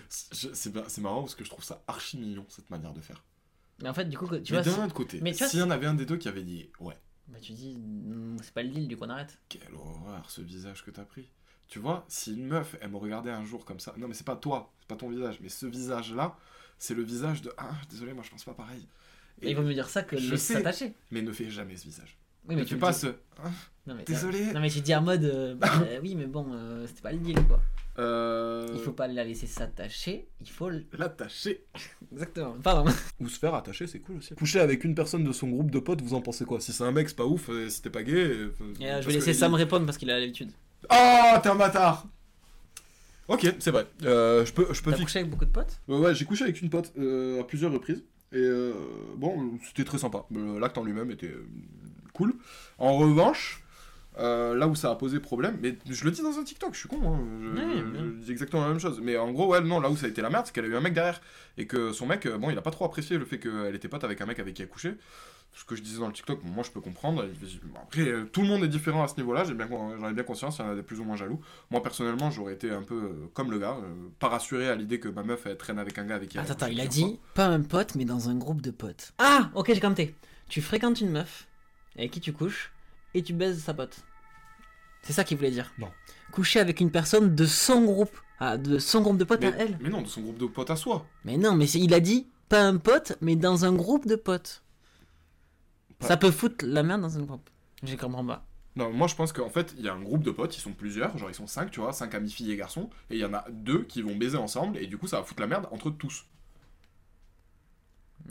C'est marrant parce que je trouve ça archi mignon, cette manière de faire.
Mais en fait, du coup, tu
mais
vois.
d'un
si-
autre côté,
mais
s'il y en avait un des deux qui avait dit Ouais,
Bah tu dis, mm, c'est pas le deal, du coup on arrête.
quelle horreur ce visage que t'as pris. Tu vois, si une meuf, elle me regardait un jour comme ça, non mais c'est pas toi, c'est pas ton visage, mais ce visage-là, c'est le visage de Ah, désolé, moi je pense pas pareil.
Et il vaut mieux dire ça que
sais.
s'attacher.
Mais ne fais jamais ce visage.
Oui, mais tu
fais
le
pas
dis-
ce. Ah,
Non, mais
Désolé.
Non mais tu dis en mode, euh, bah, euh, oui mais bon, euh, c'était pas le deal quoi.
Euh...
Il faut pas la laisser s'attacher, il faut.
L'attacher.
Exactement, pardon.
Ou se faire attacher, c'est cool aussi. Coucher avec une personne de son groupe de potes, vous en pensez quoi?
Si c'est un mec, c'est pas ouf, euh, si t'es pas gay. euh,
euh, je vais laisser
il-
Sam répondre parce qu'il a l'habitude.
Oh, t'es un bâtard Ok, c'est vrai. Euh, je peux, je peux
T'as couché avec beaucoup de potes?
Euh, ouais, j'ai couché avec une pote euh, à plusieurs reprises. Et euh, bon, c'était très sympa. Euh, L'acte en lui-même était euh, cool. En revanche, euh, là où ça a posé problème, mais je le dis dans un TikTok, je suis con, hein, je,
Ouais,
je-
bien.
je dis exactement la même chose. Mais en gros, ouais, non, là où ça a été la merde, c'est qu'elle a eu un mec derrière. Et que son mec, euh, bon, il a pas trop apprécié le fait qu'elle était pote avec un mec avec qui elle couchait. Ce que je disais dans le TikTok, moi je peux comprendre. Après, euh, tout le monde est différent à ce niveau-là, j'ai bien, con- j'en ai bien conscience, il y en a des plus ou moins jaloux. Moi personnellement, j'aurais été un peu euh, comme le gars, euh, pas rassuré à l'idée que ma meuf elle traîne avec un gars avec qui elle
Attends, attends, il a dit pas un pote mais dans un groupe de potes. Ah, ok, j'ai compté. Tu fréquentes une meuf avec qui tu couches et tu baises sa pote. C'est ça qu'il voulait dire.
Non.
Coucher avec une personne de son groupe. Ah, de son groupe de potes
Mais,
à elle.
mais non, de son groupe de potes à soi.
Mais non, mais il a dit pas un pote, mais dans un groupe de potes.
Pas-
Ça peut foutre la merde dans un groupe. Je comprends pas.
Non, moi je pense qu'en fait, il y a un groupe de potes, ils sont plusieurs, genre ils sont cinq, tu vois, cinq amis filles et garçons, et il y en a deux qui vont baiser ensemble, et du coup ça va foutre la merde entre tous.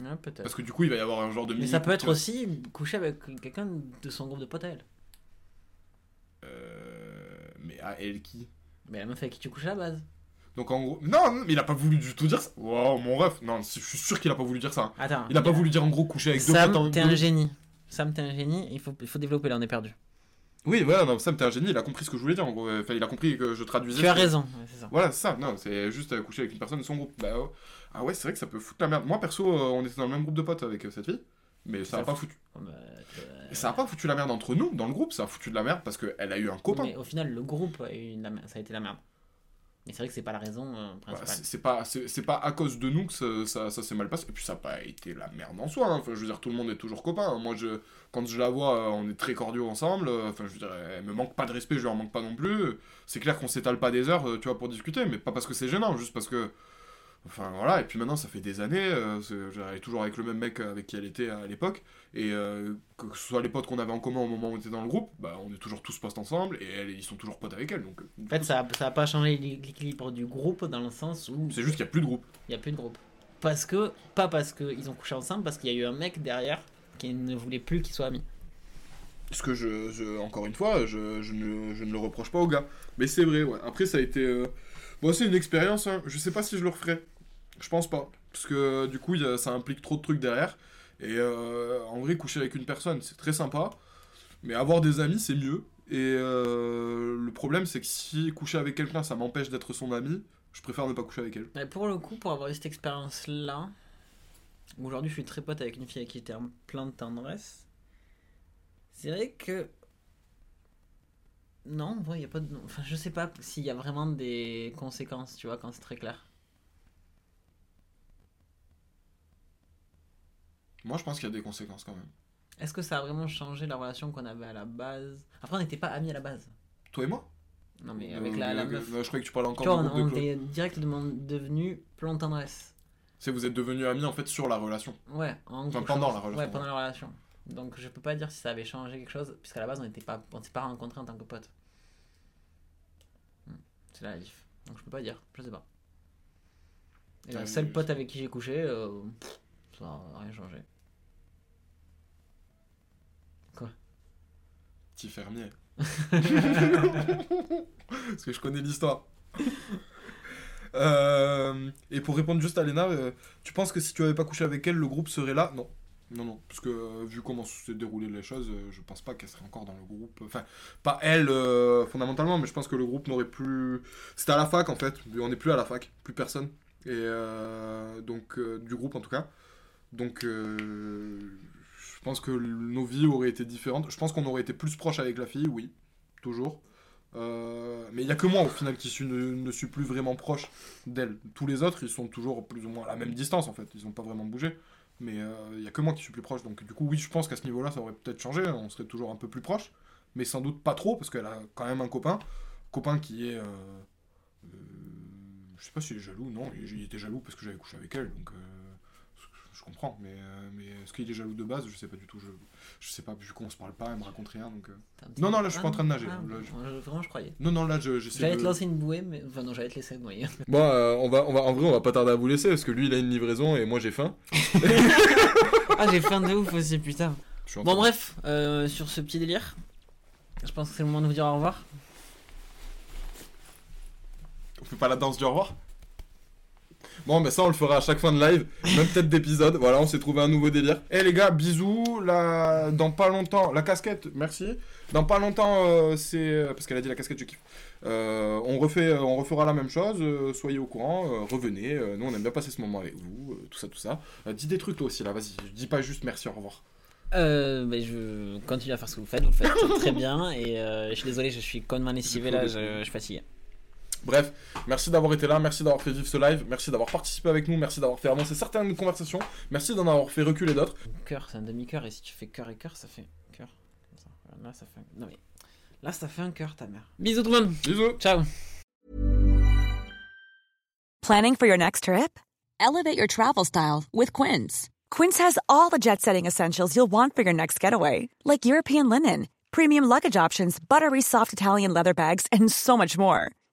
Ouais, peut-être.
Parce que du coup, il va y avoir un genre de
Mais ça peut être aussi coucher avec quelqu'un de son groupe de potes à elle.
Euh, Mais à elle qui?
Mais la meuf avec qui tu couches à la base.
Donc en gros. Non, non, mais il a pas voulu du tout dire ça. Wow, mon ref. Non, je suis sûr qu'il a pas voulu dire ça. hein.
Attends.
Il a pas voulu dire en gros coucher avec deux
Sam,
potes en
t'es
deux-
un génie. Sam, t'es un génie. Il faut, il faut développer là, on est perdu.
Oui, voilà, non, Sam, t'es un génie, il a compris ce que je voulais dire en gros. Enfin, il a compris que je traduisais.
Tu as raison. ouais, c'est ça.
Voilà, c'est ça, non, c'est juste coucher avec une personne de son groupe. Bah, oh. Ah ouais, c'est vrai que ça peut foutre la merde. Moi, perso, euh, on était dans le même groupe de potes avec euh, cette fille, mais ça a pas
fout-
foutu.
Bah, euh,
ça a pas foutu la merde entre nous, dans le groupe, ça a foutu de la merde parce qu'elle a eu un copain.
Mais au final, le groupe a eu la mer- ça a été la merde. Mais c'est vrai que c'est pas la raison euh,
Bah,
principale.
c'est c'est pas, c'est c'est pas à cause de nous que ça, ça, ça s'est mal passé. Et puis ça n'a pas été la merde en soi. hein. Enfin, je veux dire, tout le monde est toujours copain. Moi, je, quand je la vois, euh, on est très cordiaux ensemble. Euh, Enfin, je veux dire, elle me manque pas de respect, je lui en manque pas non plus. C'est clair qu'on s'étale pas des heures, euh, tu vois, pour discuter. Mais pas parce que c'est gênant, juste parce que. Enfin voilà, et puis maintenant ça fait des années, euh, est toujours avec le même mec avec qui elle était à l'époque, et euh, que ce soit les potes qu'on avait en commun au moment où on était dans le groupe, bah on est toujours tous potes ensemble, et elle, ils sont toujours potes avec elle, donc euh,
En fait, ça a, ça a pas changé l'équilibre du groupe dans le sens où
c'est juste qu'il n'y a plus de groupe.
il y a plus de groupe. Parce que, pas parce qu'ils ont couché ensemble, parce qu'il y a eu un mec derrière qui ne voulait plus qu'ils soient amis.
Parce que je, je- encore une fois, je, je ne, je ne le reproche pas au gars. Mais c'est vrai, ouais. Après, ça a été. euh, Moi, c'est une expérience. hein. Je sais pas si je le referai. Je pense pas. Parce que du coup, ça implique trop de trucs derrière. Et euh, en vrai, coucher avec une personne, c'est très sympa. Mais avoir des amis, c'est mieux. Et euh, le problème, c'est que si coucher avec quelqu'un, ça m'empêche d'être son ami, je préfère ne pas coucher avec elle.
Pour le coup, pour avoir eu cette expérience-là, aujourd'hui je suis très pote avec une fille avec qui j'étais plein de tendresse. C'est vrai que. Non, il n'y a pas de. Enfin, je sais pas s'il y a vraiment des conséquences, tu vois, quand c'est très clair.
Moi, je pense qu'il y a des conséquences quand même.
Est-ce que ça a vraiment changé la relation qu'on avait à la base? Après, on n'était pas amis à la base.
Toi et moi?
Non, mais
Euh,
avec la, meuf.
euh, Je croyais que tu parlais
Tu
encore
vois,
du
on,
de
on
Chloé.
était directement devenus plan de tendresse.
C'est vous êtes devenus amis en fait sur la relation.
Ouais, en
Enfin, pendant
chose.
la relation,
Ouais,
ouais.
pendant la relation. Donc je peux pas dire si ça avait changé quelque chose, puisqu'à la base on n'était pas, on s'est pas rencontrés en tant que potes. Hmm, C'est la diff. Donc je peux pas dire, je sais pas. Et la seule pote avec qui j'ai couché, euh, ça a rien changé. Quoi
Petit fermier. Parce que je connais l'histoire. Euh, et pour répondre juste à Léna, euh, tu penses que si tu avais pas couché avec elle, le groupe serait là? Non. Non, non. Parce que euh, vu comment se déroulaient les choses, je pense pas qu'elle serait encore dans le groupe. Enfin, pas elle fondamentalement, mais je pense que le groupe n'aurait plus. C'était à la fac en fait. On n'est plus à la fac. Plus personne. Et donc, du groupe en tout cas. Donc, pense que nos vies auraient été différentes. Je pense qu'on aurait été plus proche avec la fille, oui. Toujours. Euh, mais il y a que moi au final qui ne, suis plus vraiment proche d'elle. Tous les autres, ils sont toujours plus ou moins à la même distance en fait. Ils n'ont pas vraiment bougé. Mais euh, il y a que moi qui suis plus proche. Donc du coup, oui, je pense qu'à ce niveau-là, ça aurait peut-être changé. On serait toujours un peu plus proche. Mais sans doute pas trop, parce qu'elle a quand même un copain. Copain qui est... euh, euh, je sais pas s'il est jaloux. Non, il, il était jaloux parce que j'avais couché avec elle. Donc... je comprends, mais, euh, mais est-ce qu'il est jaloux de base? Je sais pas du tout. Je, je sais pas, vu qu'on se parle pas, elle me raconte rien. Donc, euh. Non, non, là je suis pas en train de nager.
ah,
Là, je-
je- Vraiment, je croyais.
Non, non, là je- j'essaie
J'allais
de.
te lancer une bouée, mais. Enfin, non, j'allais te laisser noyer.
Bon, euh, on va, on va, en vrai, on va pas tarder à vous laisser parce que lui il a une livraison et moi j'ai faim.
ah, j'ai faim de ouf aussi, putain. Bon,
train-
bref, euh, sur ce petit délire, je pense que c'est le moment de vous dire au revoir.
On fait pas la danse du au revoir? Bon, mais ça on le fera à chaque fin de live, même peut-être d'épisode. Voilà, on s'est trouvé un nouveau délire. Eh les gars, bisous. La... Dans pas longtemps, la casquette, merci. Dans pas longtemps, euh, c'est. Parce qu'elle a dit la casquette, je kiffe. Euh, on, refait, euh, on refera la même chose. euh, soyez au courant, euh, revenez. euh, nous on aime bien passer ce moment avec vous, euh, tout ça, tout ça. Euh, dis des trucs toi aussi là, vas-y. Dis pas juste merci, au revoir.
Euh, mais je continue à faire ce que vous faites, vous le faites très bien. Et euh, je suis désolé, je suis complètement lessivé là, je, je suis fatigué.
Bref, merci d'avoir été là, merci d'avoir fait vivre ce live, merci d'avoir participé avec nous, merci d'avoir fait avancer certaines conversations, merci d'en avoir fait reculer d'autres.
Cœur, c'est un demi-cœur, et si tu fais cœur et cœur, ça fait cœur. Comme ça. Voilà, Là, ça fait. Non mais. Là, ça fait un cœur, ta mère. Bisous tout le monde.
Bisous.
Ciao.
Planning for your next trip? Elevate your travel style with Quince. Quince has all the jet setting essentials you'll want for your next getaway, like European linen, premium luggage options, buttery soft Italian leather bags, and so much more.